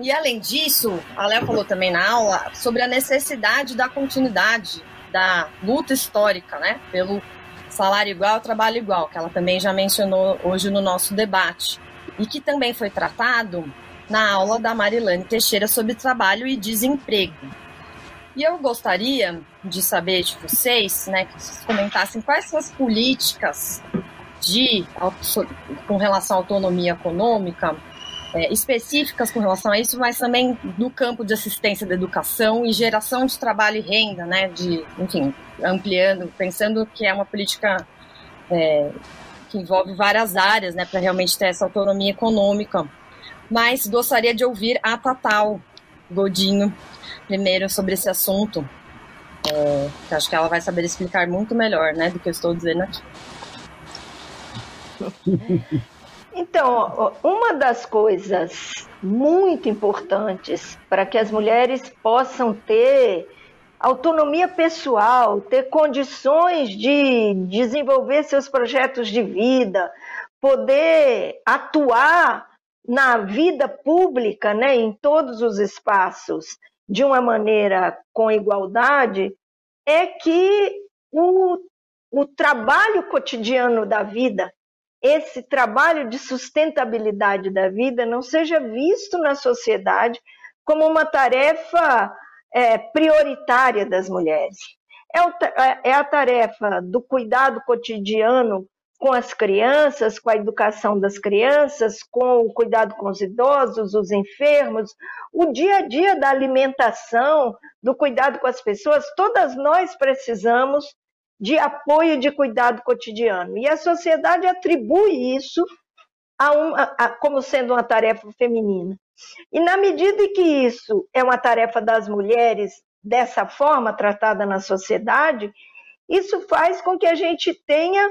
e além disso, a Léa falou também na aula sobre a necessidade da continuidade da luta histórica, né, pelo salário igual, trabalho igual, que ela também já mencionou hoje no nosso debate, e que também foi tratado na aula da Marilane Teixeira sobre trabalho e desemprego. E eu gostaria de saber de vocês, né, que vocês comentassem quais são as políticas de com relação à autonomia econômica é, específicas com relação a isso, mas também no campo de assistência da educação e geração de trabalho e renda, né, de, enfim, ampliando, pensando que é uma política é, que envolve várias áreas, né, para realmente ter essa autonomia econômica. Mas gostaria de ouvir a Tatal Godinho primeiro sobre esse assunto, é, que acho que ela vai saber explicar muito melhor, né, do que eu estou dizendo aqui. [LAUGHS] Então, uma das coisas muito importantes para que as mulheres possam ter autonomia pessoal, ter condições de desenvolver seus projetos de vida, poder atuar na vida pública, né, em todos os espaços, de uma maneira com igualdade, é que o, o trabalho cotidiano da vida esse trabalho de sustentabilidade da vida não seja visto na sociedade como uma tarefa é, prioritária das mulheres. É, é, é a tarefa do cuidado cotidiano com as crianças, com a educação das crianças, com o cuidado com os idosos, os enfermos, o dia a dia da alimentação, do cuidado com as pessoas, todas nós precisamos de apoio de cuidado cotidiano. E a sociedade atribui isso a um, a, a, como sendo uma tarefa feminina. E na medida em que isso é uma tarefa das mulheres dessa forma tratada na sociedade, isso faz com que a gente tenha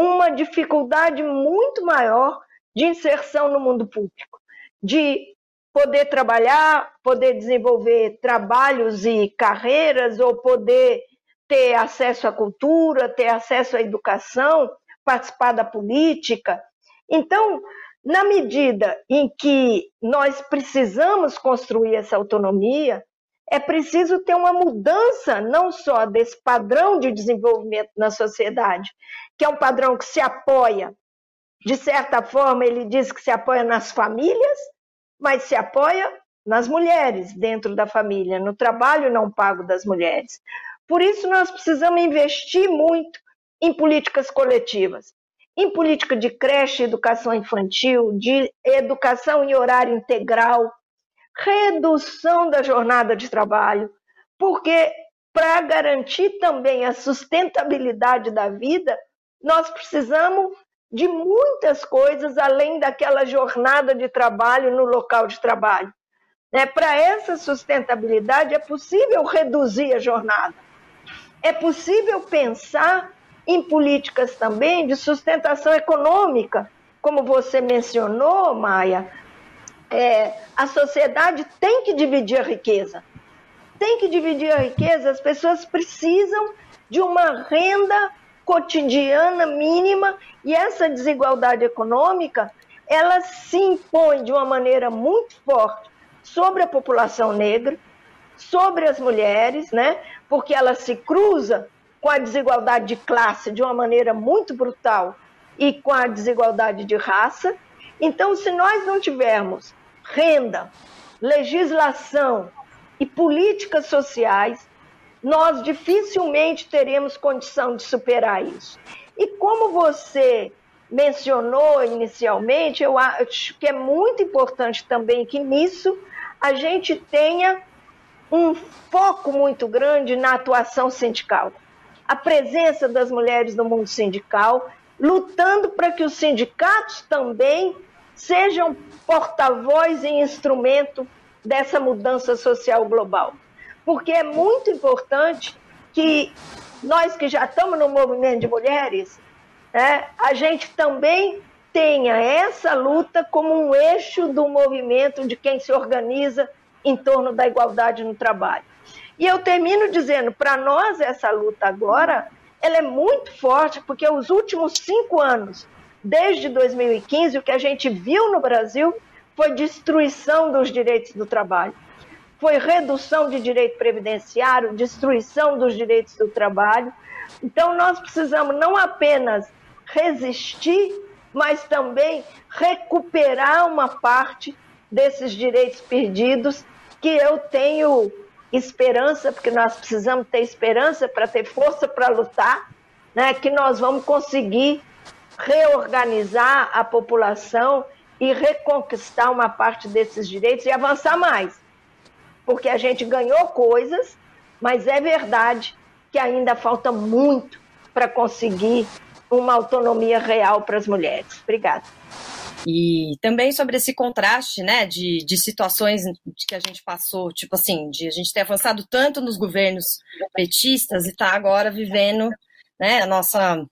uma dificuldade muito maior de inserção no mundo público, de poder trabalhar, poder desenvolver trabalhos e carreiras, ou poder ter acesso à cultura, ter acesso à educação, participar da política. Então, na medida em que nós precisamos construir essa autonomia, é preciso ter uma mudança não só desse padrão de desenvolvimento na sociedade, que é um padrão que se apoia, de certa forma, ele diz que se apoia nas famílias, mas se apoia nas mulheres dentro da família, no trabalho não pago das mulheres. Por isso, nós precisamos investir muito em políticas coletivas, em política de creche, educação infantil, de educação em horário integral, redução da jornada de trabalho, porque para garantir também a sustentabilidade da vida, nós precisamos de muitas coisas além daquela jornada de trabalho no local de trabalho. Né? Para essa sustentabilidade, é possível reduzir a jornada é possível pensar em políticas também de sustentação econômica. Como você mencionou, Maia, é, a sociedade tem que dividir a riqueza. Tem que dividir a riqueza, as pessoas precisam de uma renda cotidiana mínima e essa desigualdade econômica ela se impõe de uma maneira muito forte sobre a população negra, sobre as mulheres, né? porque ela se cruza com a desigualdade de classe de uma maneira muito brutal e com a desigualdade de raça. Então, se nós não tivermos renda, legislação e políticas sociais, nós dificilmente teremos condição de superar isso. E como você mencionou inicialmente, eu acho que é muito importante também que nisso a gente tenha um foco muito grande na atuação sindical. A presença das mulheres no mundo sindical, lutando para que os sindicatos também sejam porta-voz e instrumento dessa mudança social global. Porque é muito importante que nós que já estamos no movimento de mulheres, né, a gente também tenha essa luta como um eixo do movimento de quem se organiza em torno da igualdade no trabalho. E eu termino dizendo, para nós essa luta agora, ela é muito forte, porque os últimos cinco anos, desde 2015, o que a gente viu no Brasil foi destruição dos direitos do trabalho. Foi redução de direito previdenciário, destruição dos direitos do trabalho. Então, nós precisamos não apenas resistir, mas também recuperar uma parte desses direitos perdidos que eu tenho esperança, porque nós precisamos ter esperança para ter força para lutar, né, que nós vamos conseguir reorganizar a população e reconquistar uma parte desses direitos e avançar mais. Porque a gente ganhou coisas, mas é verdade que ainda falta muito para conseguir uma autonomia real para as mulheres. Obrigada. E também sobre esse contraste, né, de, de situações que a gente passou, tipo assim, de a gente ter avançado tanto nos governos petistas e tá agora vivendo, né, a nossa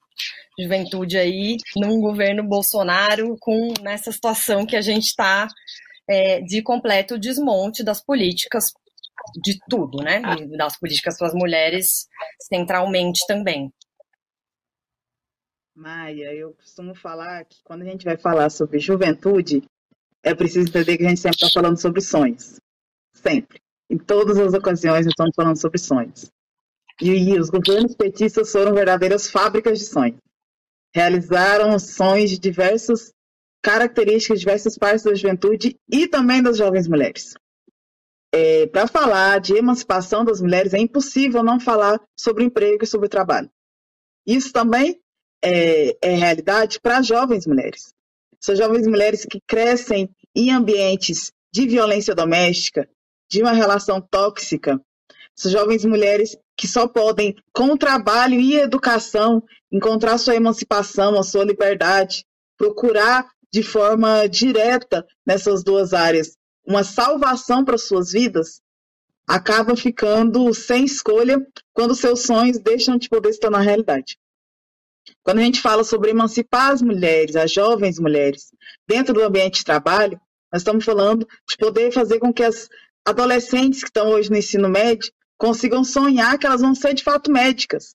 juventude aí num governo Bolsonaro com nessa situação que a gente está é, de completo desmonte das políticas de tudo, né, das políticas para as mulheres centralmente também. Maia, eu costumo falar que quando a gente vai falar sobre juventude, é preciso entender que a gente sempre está falando sobre sonhos. Sempre. Em todas as ocasiões, estamos falando sobre sonhos. E, os governos petistas foram verdadeiras fábricas de sonhos. Realizaram sonhos de diversas características, de diversas partes da juventude e também das jovens mulheres. É, Para falar de emancipação das mulheres, é impossível não falar sobre emprego e sobre trabalho. Isso também é, é realidade para jovens mulheres. São jovens mulheres que crescem em ambientes de violência doméstica, de uma relação tóxica. Jovens mulheres que só podem, com trabalho e educação, encontrar sua emancipação, a sua liberdade, procurar de forma direta nessas duas áreas uma salvação para suas vidas, acaba ficando sem escolha quando seus sonhos deixam de poder estar na realidade. Quando a gente fala sobre emancipar as mulheres, as jovens mulheres, dentro do ambiente de trabalho, nós estamos falando de poder fazer com que as adolescentes que estão hoje no ensino médio consigam sonhar que elas vão ser de fato médicas.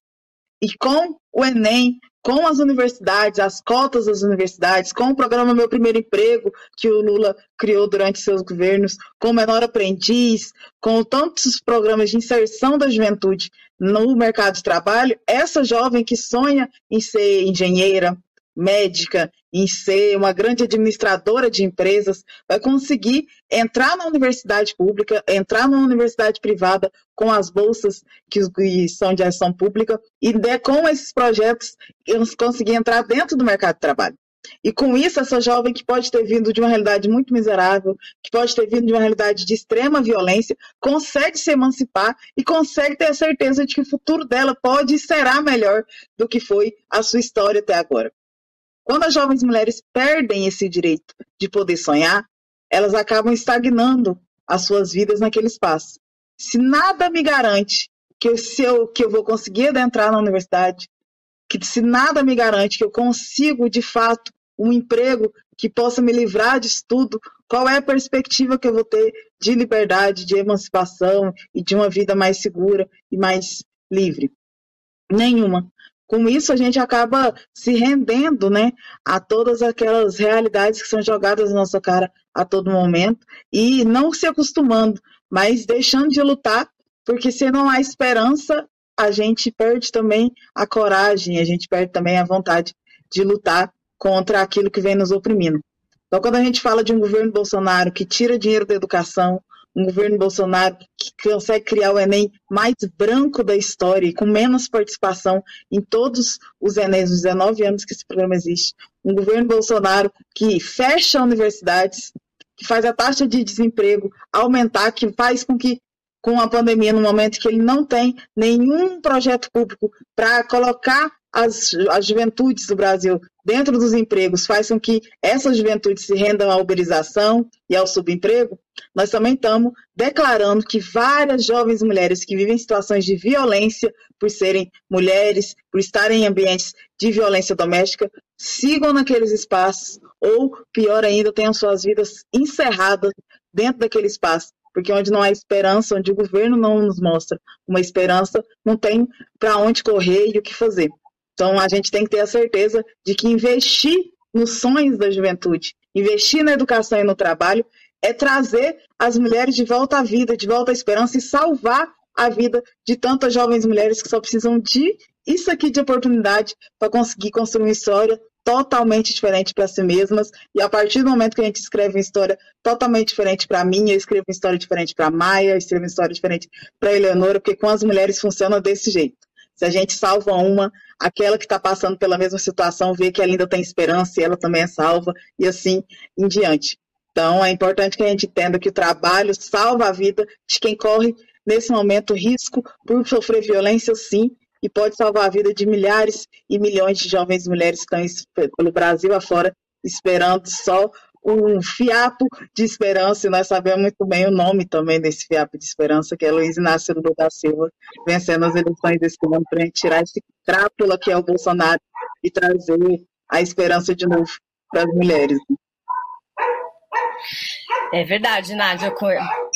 E com o Enem, com as universidades, as cotas das universidades, com o programa Meu Primeiro Emprego, que o Lula criou durante seus governos, com o Menor Aprendiz, com tantos programas de inserção da juventude no mercado de trabalho, essa jovem que sonha em ser engenheira, médica, em ser uma grande administradora de empresas, vai conseguir entrar na universidade pública, entrar na universidade privada com as bolsas que são de ação pública e com esses projetos conseguir entrar dentro do mercado de trabalho. E com isso, essa jovem que pode ter vindo de uma realidade muito miserável, que pode ter vindo de uma realidade de extrema violência, consegue se emancipar e consegue ter a certeza de que o futuro dela pode e será melhor do que foi a sua história até agora. Quando as jovens mulheres perdem esse direito de poder sonhar, elas acabam estagnando as suas vidas naquele espaço. Se nada me garante que eu, que eu vou conseguir adentrar na universidade, que se nada me garante que eu consigo, de fato, um emprego que possa me livrar disso tudo, qual é a perspectiva que eu vou ter de liberdade, de emancipação e de uma vida mais segura e mais livre? Nenhuma. Com isso, a gente acaba se rendendo né, a todas aquelas realidades que são jogadas na nossa cara a todo momento e não se acostumando, mas deixando de lutar, porque se não há esperança, a gente perde também a coragem, a gente perde também a vontade de lutar contra aquilo que vem nos oprimindo. Então, quando a gente fala de um governo Bolsonaro que tira dinheiro da educação, um governo Bolsonaro que consegue criar o Enem mais branco da história e com menos participação em todos os Enéms, os 19 anos que esse programa existe. Um governo Bolsonaro que fecha universidades, que faz a taxa de desemprego aumentar, que faz com que, com a pandemia, no momento que ele não tem nenhum projeto público para colocar as, as juventudes do Brasil dentro dos empregos faz com que essas juventudes se rendam à uberização e ao subemprego, nós também estamos declarando que várias jovens mulheres que vivem situações de violência por serem mulheres, por estarem em ambientes de violência doméstica, sigam naqueles espaços ou, pior ainda, tenham suas vidas encerradas dentro daquele espaço. Porque onde não há esperança, onde o governo não nos mostra uma esperança, não tem para onde correr e o que fazer. Então, a gente tem que ter a certeza de que investir nos sonhos da juventude, investir na educação e no trabalho, é trazer as mulheres de volta à vida, de volta à esperança e salvar a vida de tantas jovens mulheres que só precisam de isso aqui de oportunidade para conseguir construir uma história totalmente diferente para si mesmas. E a partir do momento que a gente escreve uma história totalmente diferente para mim, eu escrevo uma história diferente para Maia, eu escrevo uma história diferente para Eleonora, porque com as mulheres funciona desse jeito. Se a gente salva uma, aquela que está passando pela mesma situação vê que ela ainda tem esperança e ela também é salva, e assim em diante. Então, é importante que a gente entenda que o trabalho salva a vida de quem corre, nesse momento, risco por sofrer violência, sim, e pode salvar a vida de milhares e milhões de jovens mulheres que estão pelo Brasil afora, esperando só um fiapo de esperança, e nós sabemos muito bem o nome também desse fiapo de esperança, que é Luiz Inácio Lula da Silva, vencendo as eleições desse ano, para a gente tirar esse crápula que é o Bolsonaro e trazer a esperança de novo para as mulheres. É verdade, Nádia.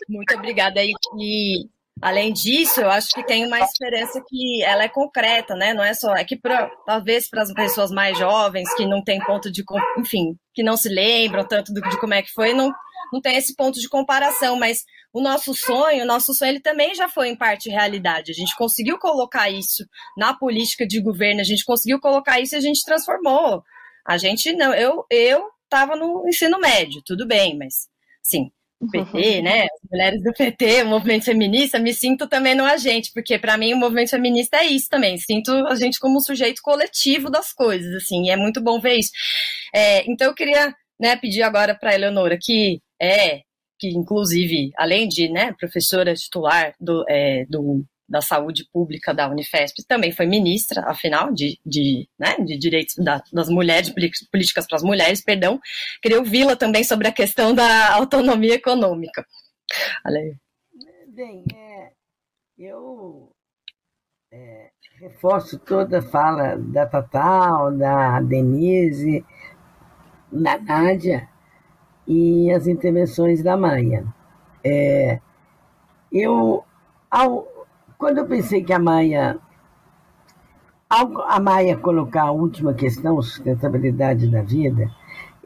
Muito obrigada aí. E Além disso, eu acho que tem uma esperança que ela é concreta, né? Não é só. É que pra, talvez para as pessoas mais jovens que não têm ponto de. Enfim, que não se lembram tanto do, de como é que foi, não, não tem esse ponto de comparação. Mas o nosso sonho, o nosso sonho, ele também já foi em parte realidade. A gente conseguiu colocar isso na política de governo, a gente conseguiu colocar isso e a gente transformou. A gente não. Eu eu estava no ensino médio, tudo bem, mas. Sim, o PT, né? As mulheres do PT, o movimento feminista, me sinto também no agente, porque para mim o movimento feminista é isso também. Sinto a gente como um sujeito coletivo das coisas, assim, e é muito bom ver isso. É, então eu queria né, pedir agora para a Eleonora, que é, que inclusive, além de né, professora titular do, é, do da Saúde Pública da Unifesp, também foi ministra, afinal, de, de, né, de direitos da, das mulheres, políticas para as mulheres, perdão. Queria ouvi-la também sobre a questão da autonomia econômica. Olha aí. Bem, é, eu é, reforço toda a fala da Tatal, da Denise, da Nádia e as intervenções da Maia. É, eu, ao, quando eu pensei que a Maia, ao a Maia colocar a última questão, sustentabilidade da vida,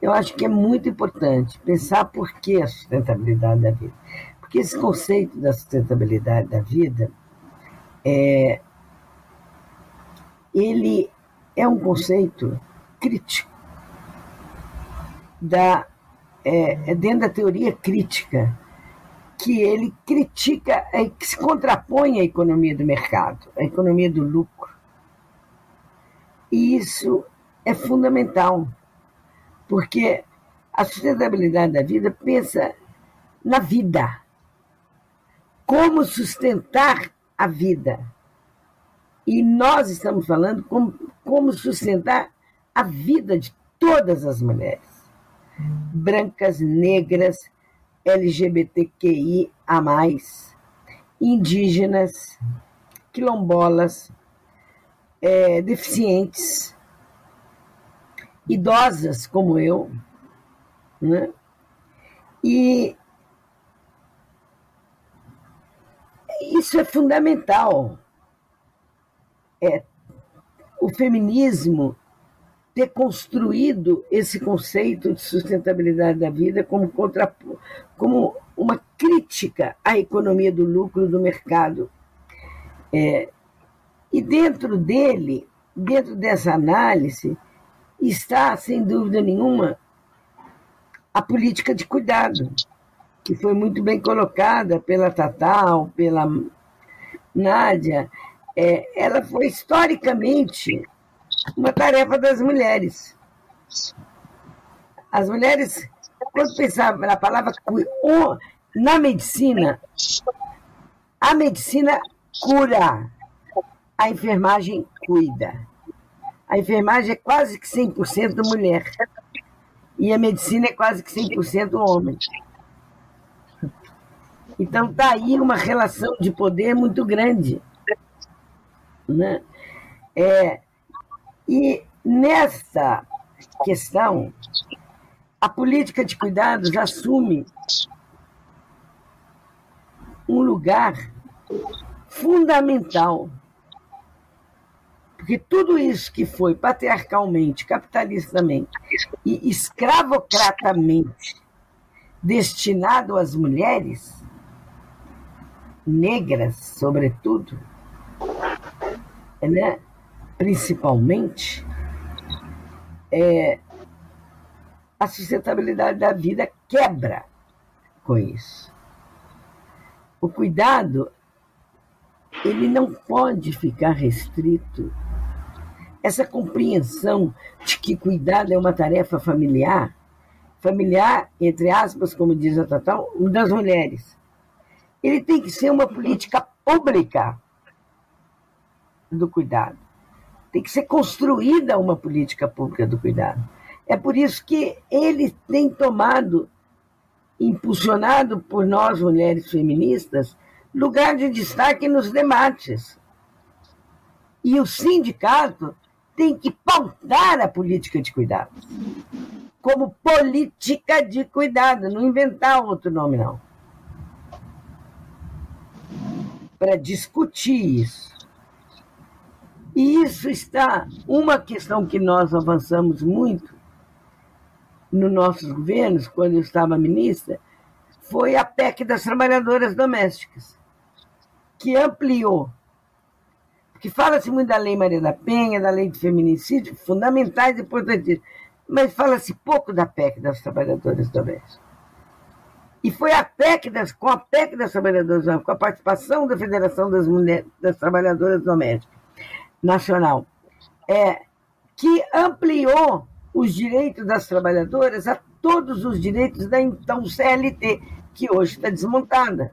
eu acho que é muito importante pensar por que a sustentabilidade da vida. Porque esse conceito da sustentabilidade da vida é, ele é um conceito crítico da é, é dentro da teoria crítica que ele critica, é, que se contrapõe à economia do mercado, à economia do lucro. E isso é fundamental, porque a sustentabilidade da vida pensa na vida. Como sustentar a vida. E nós estamos falando como, como sustentar a vida de todas as mulheres, brancas, negras, LGBTQI a mais, indígenas, quilombolas, é, deficientes, idosas como eu, né? E isso é fundamental. É, o feminismo ter construído esse conceito de sustentabilidade da vida como, contra, como uma crítica à economia do lucro do mercado. É, E dentro dele, dentro dessa análise, está, sem dúvida nenhuma, a política de cuidado, que foi muito bem colocada pela Tatal, pela Nádia. É, ela foi historicamente uma tarefa das mulheres. As mulheres, quando pensavam na palavra na medicina, a medicina cura, a enfermagem cuida. A enfermagem é quase que 100% mulher. E a medicina é quase que 100% homem. Então está aí uma relação de poder muito grande. Né? É, e nessa questão, a política de cuidados assume um lugar fundamental. Porque tudo isso que foi patriarcalmente, capitalistamente e escravocratamente destinado às mulheres, negras, sobretudo, né, principalmente, é, a sustentabilidade da vida quebra com isso. O cuidado, ele não pode ficar restrito. Essa compreensão de que cuidado é uma tarefa familiar, familiar, entre aspas, como diz a Tatal, das mulheres. Ele tem que ser uma política pública do cuidado. Tem que ser construída uma política pública do cuidado. É por isso que ele tem tomado impulsionado por nós, mulheres feministas, lugar de destaque nos debates. E o sindicato tem que pautar a política de cuidado como política de cuidado, não inventar outro nome, não. Para discutir isso. E isso está. Uma questão que nós avançamos muito nos nossos governos, quando eu estava ministra, foi a PEC das trabalhadoras domésticas, que ampliou. Porque fala-se muito da Lei Maria da Penha, da Lei de Feminicídio, fundamentais e importantes, mas fala-se pouco da PEC das trabalhadoras domésticas. E foi a PEC das, com a PEC das trabalhadoras domésticas, com a participação da Federação das, Mulheres, das Trabalhadoras Domésticas Nacional, é, que ampliou os direitos das trabalhadoras a todos os direitos da então CLT, que hoje está desmontada.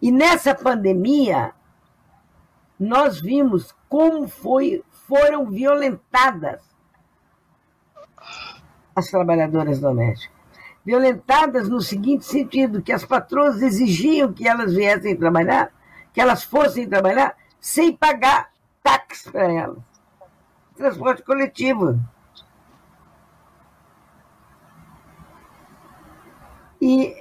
E nessa pandemia, nós vimos como foi, foram violentadas as trabalhadoras domésticas. Violentadas no seguinte sentido, que as patroas exigiam que elas viessem trabalhar, que elas fossem trabalhar sem pagar táxi para elas transporte coletivo. E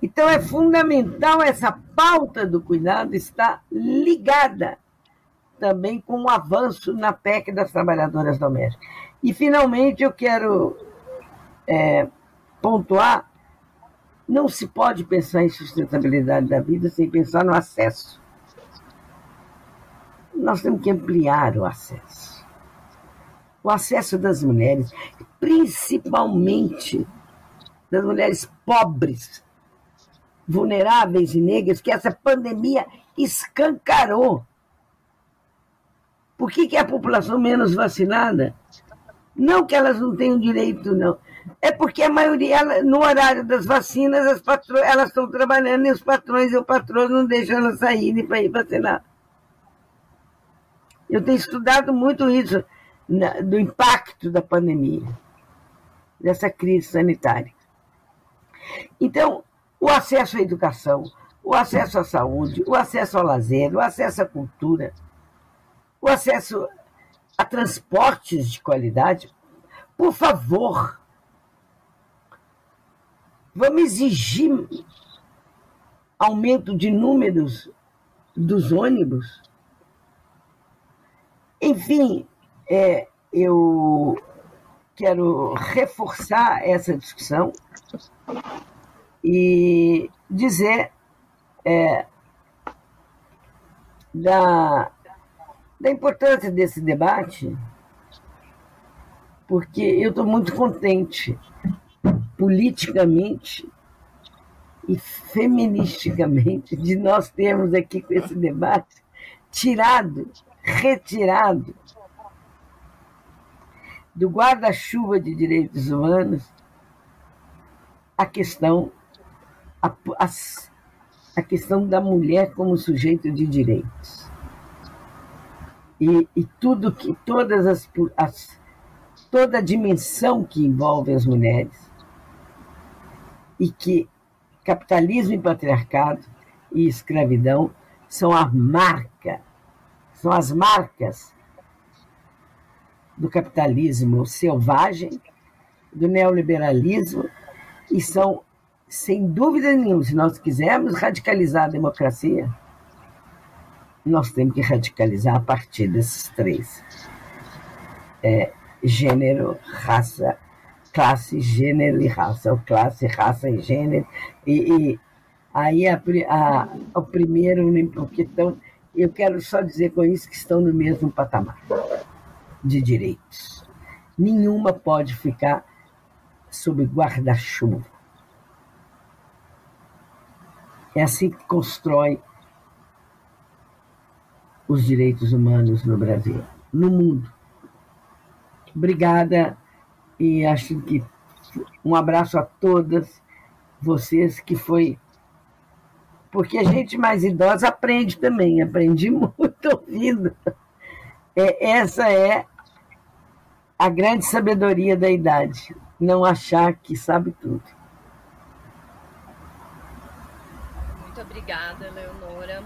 então é fundamental essa pauta do cuidado estar ligada também com o avanço na PEC das trabalhadoras domésticas. E finalmente eu quero é, pontuar: não se pode pensar em sustentabilidade da vida sem pensar no acesso. Nós temos que ampliar o acesso o acesso das mulheres, principalmente das mulheres pobres, vulneráveis e negras, que essa pandemia escancarou. Por que, que é a população menos vacinada? Não que elas não tenham direito, não. É porque a maioria, no horário das vacinas, elas estão trabalhando e os patrões e o patrão não deixam elas saírem para ir vacinar. Eu tenho estudado muito isso do impacto da pandemia, dessa crise sanitária. Então, o acesso à educação, o acesso à saúde, o acesso ao lazer, o acesso à cultura, o acesso a transportes de qualidade, por favor, vamos exigir aumento de números dos ônibus. Enfim, é, eu quero reforçar essa discussão e dizer é, da, da importância desse debate, porque eu estou muito contente politicamente e feministicamente de nós termos aqui com esse debate tirado, retirado do guarda-chuva de direitos humanos a questão a, a, a, questão da mulher como sujeito de direitos. E, e tudo que todas as, as toda a dimensão que envolve as mulheres e que capitalismo e patriarcado e escravidão são a marca, são as marcas do capitalismo selvagem, do neoliberalismo, e são, sem dúvida nenhuma, se nós quisermos radicalizar a democracia, nós temos que radicalizar a partir desses três: é, gênero, raça classe, gênero e raça, ou classe, raça e gênero. E, e aí a, a, o primeiro, porque estão, eu quero só dizer com isso que estão no mesmo patamar de direitos. Nenhuma pode ficar sob guarda-chuva. É assim que constrói os direitos humanos no Brasil, no mundo. Obrigada e acho que um abraço a todas vocês que foi porque a gente mais idosa aprende também, aprendi [LAUGHS] muito ouvindo. É, essa é a grande sabedoria da idade, não achar que sabe tudo. Muito obrigada, Leonora.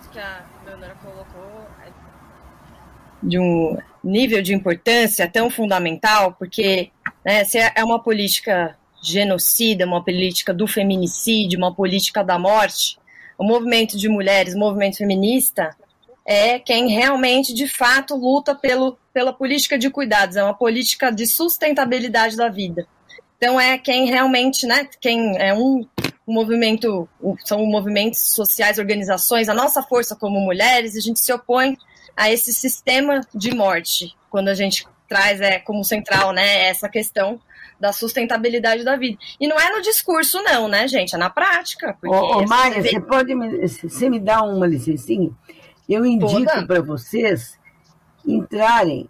Isso que a Leonora colocou é de um nível de importância tão fundamental, porque né, se é uma política genocida, uma política do feminicídio, uma política da morte, o movimento de mulheres, o movimento feminista, é quem realmente, de fato, luta pelo, pela política de cuidados, é uma política de sustentabilidade da vida. Então, é quem realmente, né, quem é um, um movimento, são movimentos sociais, organizações, a nossa força como mulheres, a gente se opõe a esse sistema de morte, quando a gente traz é, como central né, essa questão da sustentabilidade da vida. E não é no discurso, não, né, gente? É na prática. Ô, ô Maia, você pode me, você me dar uma licencinha? Eu indico para vocês entrarem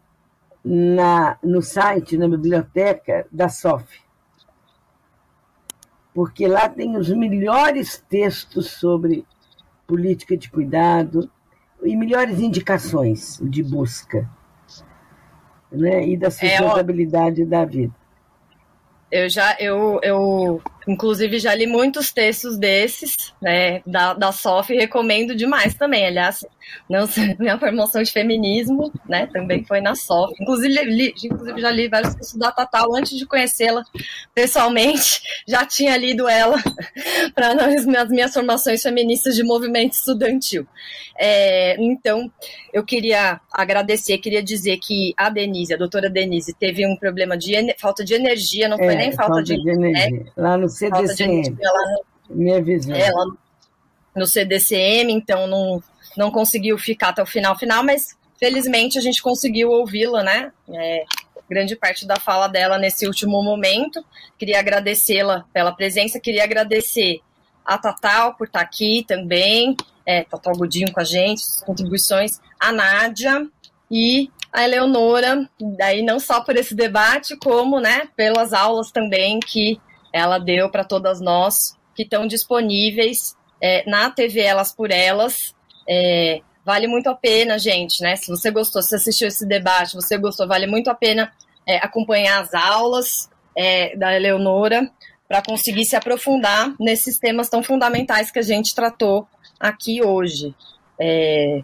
na, no site, na biblioteca da SOF. Porque lá tem os melhores textos sobre política de cuidado, e melhores indicações de busca né? e da é, sustentabilidade é, da vida. Eu já, eu, eu, inclusive, já li muitos textos desses, né, da, da SOF, e recomendo demais também. Aliás, não, [LAUGHS] minha formação de feminismo, né, também foi na SOF. Inclusive, li, inclusive já li vários textos da Tatal antes de conhecê-la pessoalmente, [LAUGHS] já tinha lido ela [LAUGHS] para as minhas formações feministas de movimento estudantil. É, então, eu queria agradecer, queria dizer que a Denise, a doutora Denise, teve um problema de falta de energia, não foi é, nem falta, falta de, de, energia. Né? Lá no CDCM. No, minha visão. É, lá no CDCM, então não, não conseguiu ficar até o final, final, mas felizmente a gente conseguiu ouvi-la, né? É, grande parte da fala dela nesse último momento. Queria agradecê-la pela presença, queria agradecer a Tatal por estar aqui também, é, Tatal Godinho com a gente, contribuições, a Nádia e a Eleonora, daí não só por esse debate, como né, pelas aulas também que ela deu para todas nós, que estão disponíveis é, na TV Elas por Elas. É, vale muito a pena, gente, né? Se você gostou, se assistiu esse debate, você gostou, vale muito a pena é, acompanhar as aulas é, da Eleonora para conseguir se aprofundar nesses temas tão fundamentais que a gente tratou aqui hoje. É,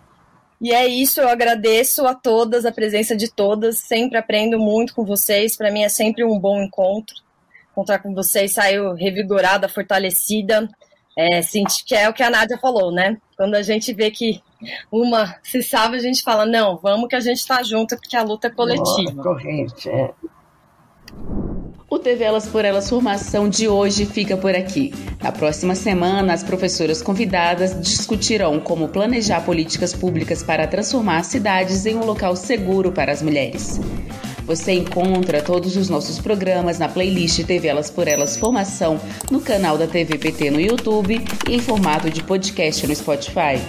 e é isso, eu agradeço a todas, a presença de todas, sempre aprendo muito com vocês, para mim é sempre um bom encontro. Encontrar com vocês, saiu revigorada, fortalecida, é, senti que é o que a Nádia falou, né? Quando a gente vê que uma se salva, a gente fala, não, vamos que a gente está junto, porque a luta é coletiva. Corrente, é. O TV Elas por Elas Formação de hoje fica por aqui. Na próxima semana, as professoras convidadas discutirão como planejar políticas públicas para transformar cidades em um local seguro para as mulheres. Você encontra todos os nossos programas na playlist TV Elas por Elas Formação no canal da TVPT no YouTube e em formato de podcast no Spotify.